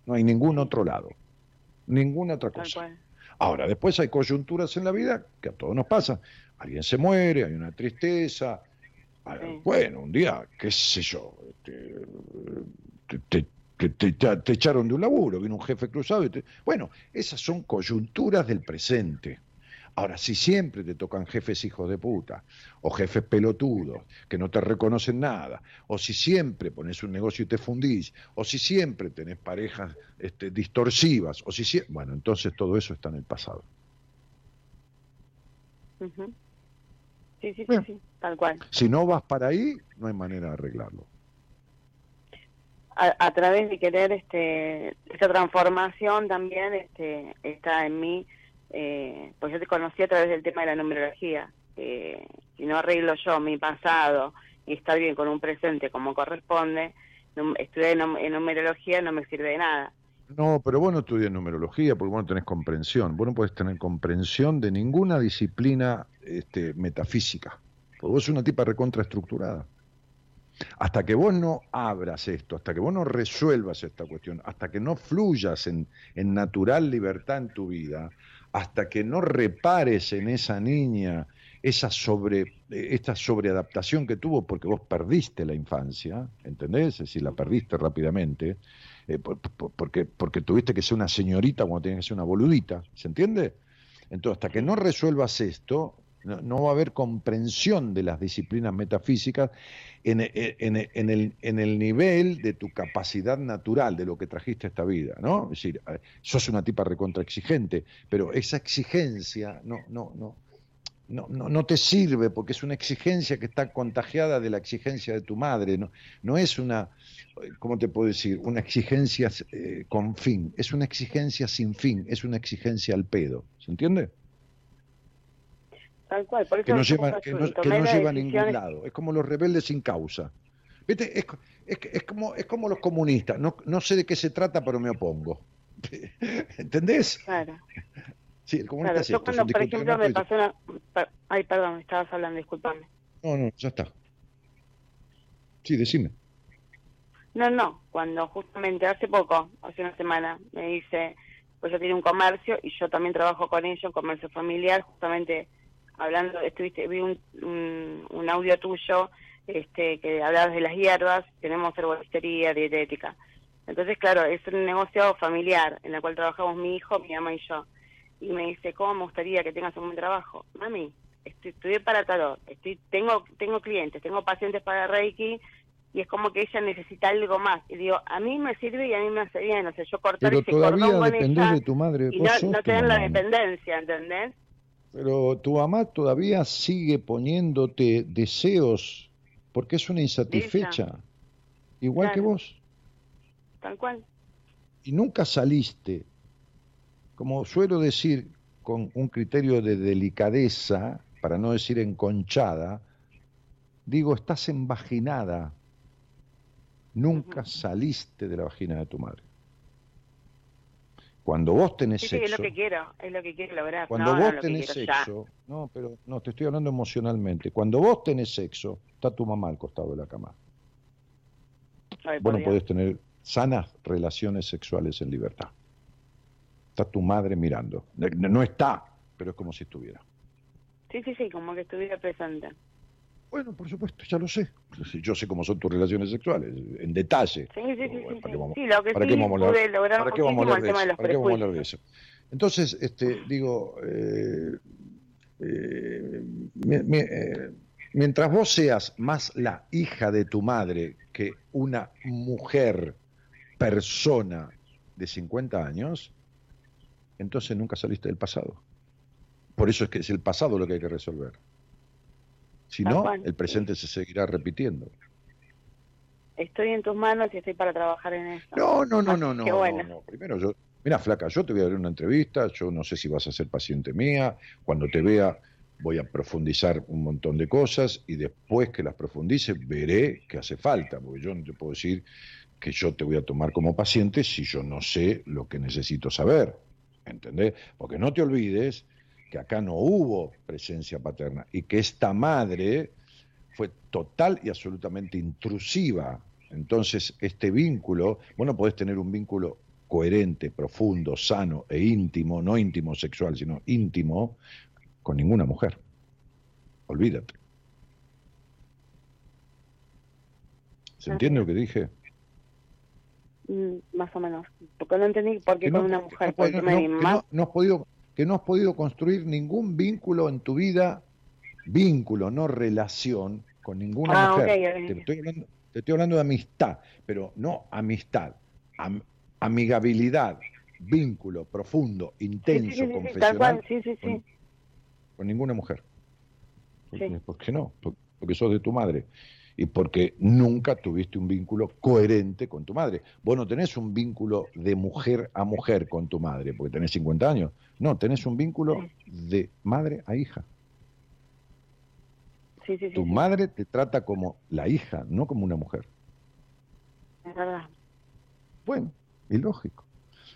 No hay ningún otro lado, ninguna otra cosa. Ahora, después hay coyunturas en la vida que a todos nos pasa. Alguien se muere, hay una tristeza. Bueno, un día, qué sé yo, te, te, echaron de un laburo, vino un jefe cruzado. Y Bueno, esas son coyunturas del presente. Ahora, si siempre te tocan jefes hijos de puta, o jefes pelotudos, que no te reconocen nada, o si siempre pones un negocio y te fundís, o si siempre tenés parejas este, distorsivas, o si bueno, entonces todo eso está en el pasado. Sí, sí, sí, tal cual. Si no vas para ahí, no hay manera de arreglarlo. A, través de querer este esa transformación también este está en mí eh, pues yo te conocí a través del tema de la numerología. si no arreglo yo mi pasado y estar bien con un presente como corresponde, estudiar en, numerología no me sirve de nada. No, pero vos no estudias numerología porque vos no tenés comprensión. Vos no podés tener comprensión de ninguna disciplina este, metafísica. Porque vos sos una tipa recontraestructurada. Hasta que vos no abras esto, hasta que vos no resuelvas esta cuestión, hasta que no fluyas en natural libertad en tu vida, hasta que no repares en esa niña esa sobre, esta sobreadaptación que tuvo porque vos perdiste la infancia, ¿entendés? Es decir, la perdiste rápidamente, eh, porque, porque tuviste que ser una señorita cuando tenías que ser una boludita, ¿se entiende? Entonces, hasta que no resuelvas esto, no, va a haber comprensión de las disciplinas metafísicas en, el, en, el, nivel de tu capacidad natural, de lo que trajiste a esta vida, ¿no? Es decir, eh, sos una tipa recontraexigente, pero esa exigencia no, no, no, no, no, no, te sirve porque es una exigencia que está contagiada de la exigencia de tu madre, no, no es una, ¿cómo te puedo decir? Una exigencia eh, con fin, es una exigencia sin fin, es una exigencia al pedo, ¿se entiende? Que no lleva, que no, a ningún lado. Es como los rebeldes sin causa. ¿Viste? Es, es, como, es como los comunistas. No, no sé de qué se trata, pero me opongo. ¿Entendés? Claro. Sí, el comunista claro, yo cuando, por ejemplo, me pasó una... Ay, perdón, estabas hablando, discúlpame. No, no, ya está. Sí, decime. No, no, cuando justamente hace poco, hace una semana, me dice, pues yo tiene un comercio y yo también trabajo con ellos, un comercio familiar, justamente hablando, estuviste, vi un, un, audio tuyo este, que hablabas de las hierbas, tenemos herboristería, dietética. Entonces, claro, es un negocio familiar en el cual trabajamos mi hijo, mi mamá y yo. Y me dice, ¿cómo me gustaría que tengas un buen trabajo? Mami, estoy, estudié para tarot, estoy, tengo, tengo clientes, tengo pacientes para Reiki, y es como que ella necesita algo más. Y digo, a mí me sirve y a mí me hace bien, o sea, yo cortar Pero ese todavía cordón con de tu madre. Y no, no tener la dependencia, ¿entendés? Pero tu mamá todavía sigue poniéndote deseos porque es una insatisfecha, igual que vos. Tal cual. Y nunca saliste, como suelo decir, con un criterio de delicadeza, para no decir enconchada, digo, estás envaginada. Nunca saliste de la vagina de tu madre. Cuando vos tenés sexo. es lo que quiero, es lo que quiero lograr. Cuando vos tenés sexo. No, pero no, te estoy hablando emocionalmente. Cuando vos tenés sexo, está tu mamá al costado de la cama. vos no podés tener sanas relaciones sexuales en libertad. Está tu madre mirando. No está, pero es como si estuviera. Sí, sí, sí, como que estuviera presente. Bueno, por supuesto, ya lo sé. Yo sé cómo son tus relaciones sexuales, en detalle. Sí, sí, sí. sí, sí, lo que sí pude lograr ¿para qué vamos a hablar de, ¿para qué vamos a hablar de eso? Entonces, este, digo, eh, eh, eh, mientras vos seas más la hija de tu madre que una mujer, persona de 50 años, entonces nunca saliste del pasado. Por eso es que es el pasado lo que hay que resolver. Si no, el presente se seguirá repitiendo. Estoy en tus manos y estoy para trabajar en eso. No, no, no, no, no, no, Primero yo, mira, flaca, yo te voy a dar una entrevista, yo no sé si vas a ser paciente mía, cuando te vea voy a profundizar un montón de cosas y después que las profundice veré qué hace falta, porque yo no te puedo decir que yo te voy a tomar como paciente si yo no sé lo que necesito saber, ¿entendés? Porque no te olvides que acá no hubo presencia paterna y que esta madre fue total y absolutamente intrusiva. Entonces, este vínculo, vos no podés tener un vínculo coherente, profundo, sano e íntimo, no íntimo sexual, sino íntimo, con ninguna mujer. Olvídate. ¿Se entiende lo que dije? Mm, más o menos. Porque no entendí por qué con una mujer. no, has podido que no has podido construir ningún vínculo en tu vida, vínculo, no relación, con ninguna ah, mujer. Te, estoy hablando, de amistad, pero no amistad, amigabilidad, vínculo profundo, intenso, confesional, con, ninguna mujer. ¿Por qué no? Porque sos de tu madre y porque nunca tuviste un vínculo coherente con tu madre. Vos no tenés un vínculo de mujer a mujer con tu madre, porque tenés 50 años. No, tenés un vínculo de madre a hija. tu madre te trata como la hija, no como una mujer. Es verdad. Bueno, y lógico.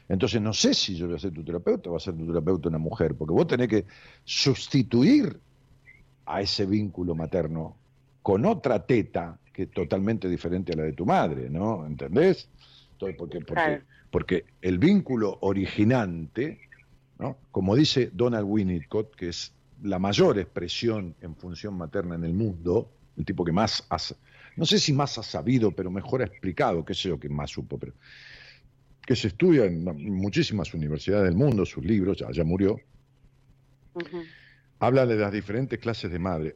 Entonces no sé si yo voy a ser tu terapeuta o va a ser tu terapeuta una mujer, porque vos tenés que sustituir a ese vínculo materno con otra teta que es totalmente diferente a la de tu madre, ¿no? ¿Entendés? porque, porque, porque el vínculo originante, ¿no? como dice Donald Winnicott, que es la mayor expresión en función materna en el mundo, el tipo que más ha, no sé si más ha sabido, pero mejor ha explicado, qué sé yo que más supo, pero que se estudia en muchísimas universidades del mundo, sus libros, ya, ya murió, habla de las diferentes clases de madre.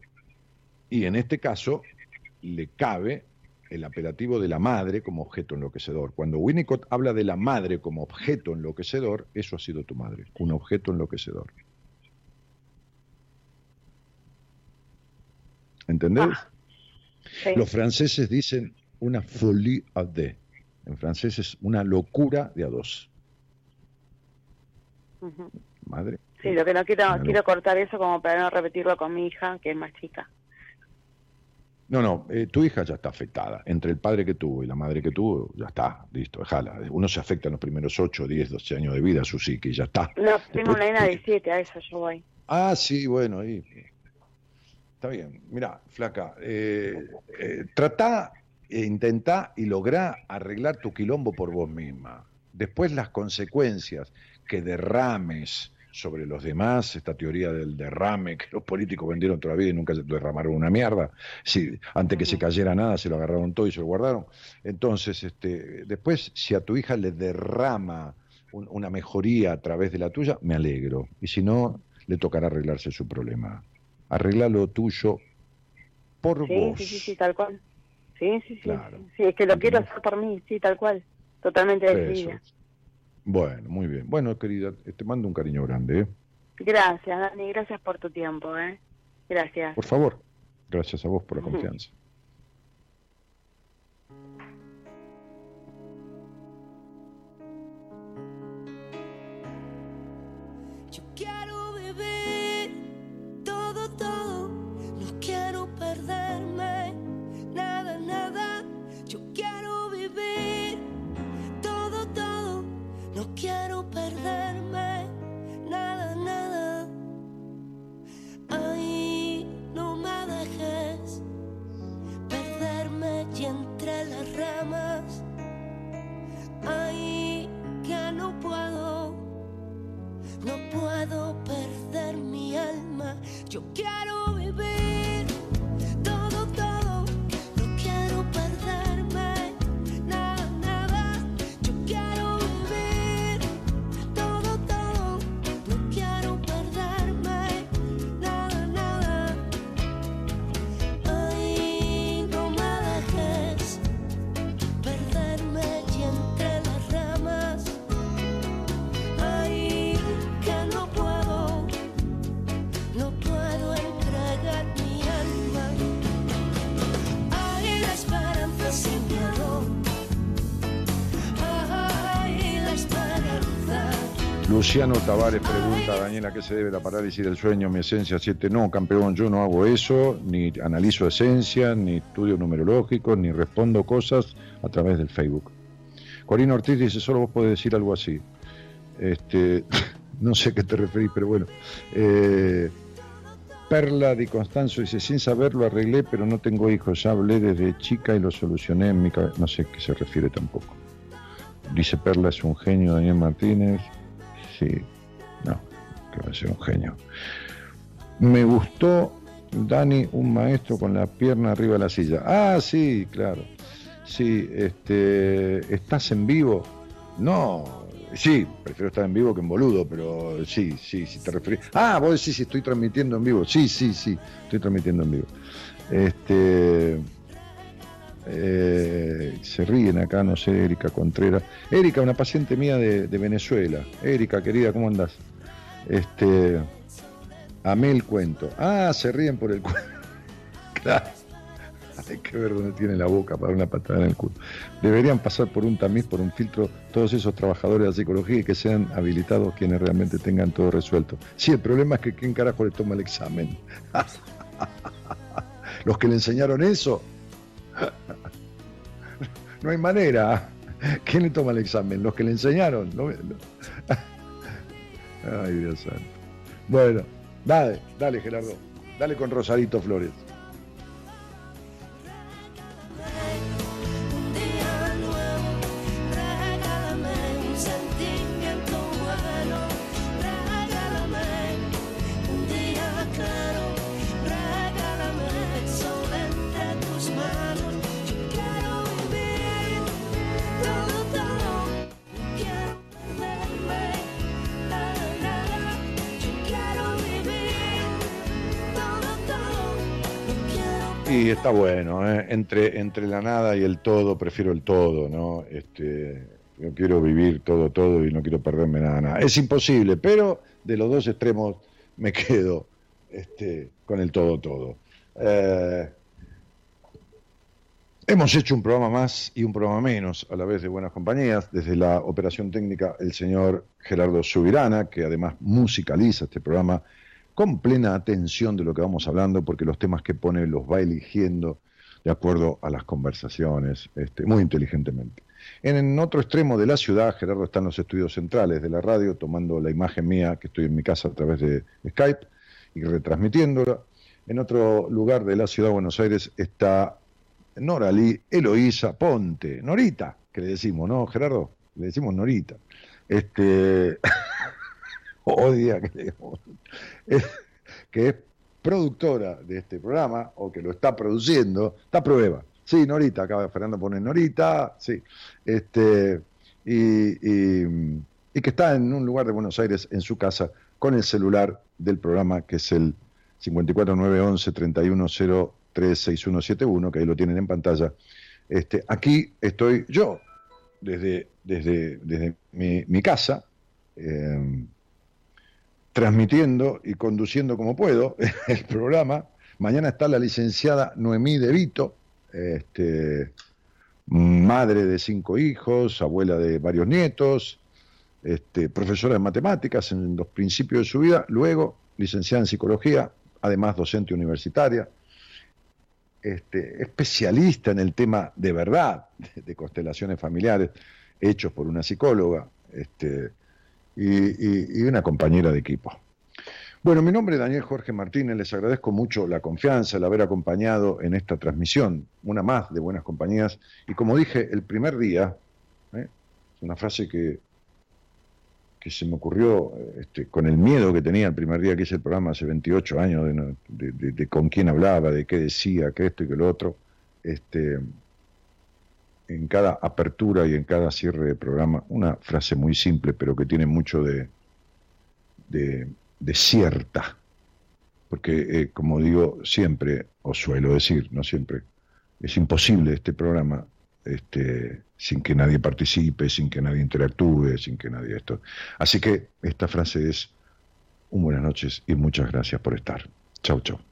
Y en este caso le cabe el apelativo de la madre como objeto enloquecedor. Cuando Winnicott habla de la madre como objeto enloquecedor, eso ha sido tu madre, un objeto enloquecedor. ¿Entendés? Ah, Los franceses dicen una folie à deux. En francés es una locura de a dos. Madre. Sí, lo que no quiero, quiero cortar eso como para no repetirlo con mi hija, que es más chica. No, no, eh, tu hija ya está afectada. Entre el padre que tuvo y la madre que tuvo, ya está, listo, déjala. Uno se afecta en los primeros 8, 10, 12 años de vida, su psique, ya está. No, tengo una nena de 7, a eso yo voy. Ah, sí, bueno, ahí. Está bien. Mira, flaca, eh, eh, tratá, e intentá y lográ arreglar tu quilombo por vos misma. Después las consecuencias que derrames sobre los demás, esta teoría del derrame que los políticos vendieron todavía y nunca se derramaron una mierda, si, antes que se cayera nada se lo agarraron todo y se lo guardaron. Entonces, este, después, si a tu hija le derrama una mejoría a través de la tuya, me alegro. Y si no, le tocará arreglarse su problema. Arregla lo tuyo por vos. Sí, sí, sí, tal cual. Sí, sí, sí. Sí, es que lo quiero hacer por mí, sí, tal cual. Totalmente decidida. Bueno, muy bien. Bueno, querida, te mando un cariño grande. ¿eh? Gracias, Dani, gracias por tu tiempo. ¿eh? Gracias. Por favor, gracias a vos por la confianza. yo quiero. Luciano Tavares pregunta a Daniela qué se debe la parálisis del sueño, mi esencia 7. No, campeón, yo no hago eso, ni analizo esencia, ni estudio numerológico, ni respondo cosas a través del Facebook. Corina Ortiz dice, solo vos podés decir algo así. Este, no sé a qué te referís, pero bueno. Eh, Perla Di Constanzo dice, sin saberlo arreglé, pero no tengo hijos. Ya hablé desde chica y lo solucioné en mi cabeza. No sé a qué se refiere tampoco. Dice Perla, es un genio, Daniel Martínez sí, no, que va a ser un genio. Me gustó, Dani, un maestro con la pierna arriba de la silla. Ah, sí, claro. Sí, este, ¿estás en vivo? No, sí, prefiero estar en vivo que en boludo, pero sí, sí, si te referís. Ah, vos decís si estoy transmitiendo en vivo. Sí, sí, sí, estoy transmitiendo en vivo. Este. Eh, se ríen acá, no sé, Erika Contreras. Erika, una paciente mía de, Venezuela. Erika, querida, ¿cómo andás? Este, amé el cuento. Ah, se ríen por el cuento. claro. Hay que ver dónde tiene la boca para una patada en el culo. Deberían pasar por un tamiz, por un filtro, todos esos trabajadores de la psicología y que sean habilitados quienes realmente tengan todo resuelto. Sí, el problema es que ¿quién carajo le toma el examen? Los que le enseñaron eso no hay manera. ¿Quién le toma el examen? ¿Los que le enseñaron? Ay, Dios santo. Bueno, dale, dale, Gerardo. Dale con Rosarito Flores. Está bueno. ¿eh? Entre, entre la nada y el todo, prefiero el todo, ¿no? Este, yo quiero vivir todo, todo y no quiero perderme nada, nada. Es imposible, pero de los dos extremos me quedo este, con el todo, todo. Eh, hemos hecho un programa más y un programa menos a la vez de Buenas Compañías. Desde la operación técnica, el señor Gerardo Subirana, que además musicaliza este programa con plena atención de lo que vamos hablando, porque los temas que pone los va eligiendo de acuerdo a las conversaciones, este, muy inteligentemente. En, otro extremo de la ciudad, Gerardo está en los estudios centrales de la radio, tomando la imagen mía, que estoy en mi casa a través de Skype, y retransmitiéndola. En otro lugar de la ciudad de Buenos Aires está Noralí Eloísa Ponte, Norita, que le decimos, ¿no, Gerardo? Le decimos Norita. Este. odia que, que es productora de este programa o que lo está produciendo, está prueba. Sí, Norita, acaba Fernando pone Norita, sí. Este, y, que está en un lugar de Buenos Aires, en su casa, con el celular del programa, que es el 54911-31036171, que ahí lo tienen en pantalla. Este, aquí estoy yo, desde, desde, desde mi, casa. Eh, transmitiendo y conduciendo como puedo el programa. Mañana está la licenciada Noemí De Vito, este, madre de cinco hijos, abuela de varios nietos, este, profesora de matemáticas en los principios de su vida, luego licenciada en psicología, además docente universitaria, este, especialista en el tema de verdad de, constelaciones familiares hechos por una psicóloga este, y, una compañera de equipo. Bueno, mi nombre es Daniel Jorge Martínez, les agradezco mucho la confianza, el haber acompañado en esta transmisión, una más de Buenas Compañías, y como dije el primer día, ¿eh? una frase que que se me ocurrió este, con el miedo que tenía el primer día que hice el programa hace 28 años de, con quién hablaba, de qué decía, que esto y que lo otro, este, en cada apertura y en cada cierre de programa, una frase muy simple pero que tiene mucho de, cierta, porque eh, como digo siempre, o suelo decir, no siempre, es imposible este programa este, sin que nadie participe, sin que nadie interactúe, sin que nadie esto. Así que esta frase es un buenas noches y muchas gracias por estar. Chau, chau.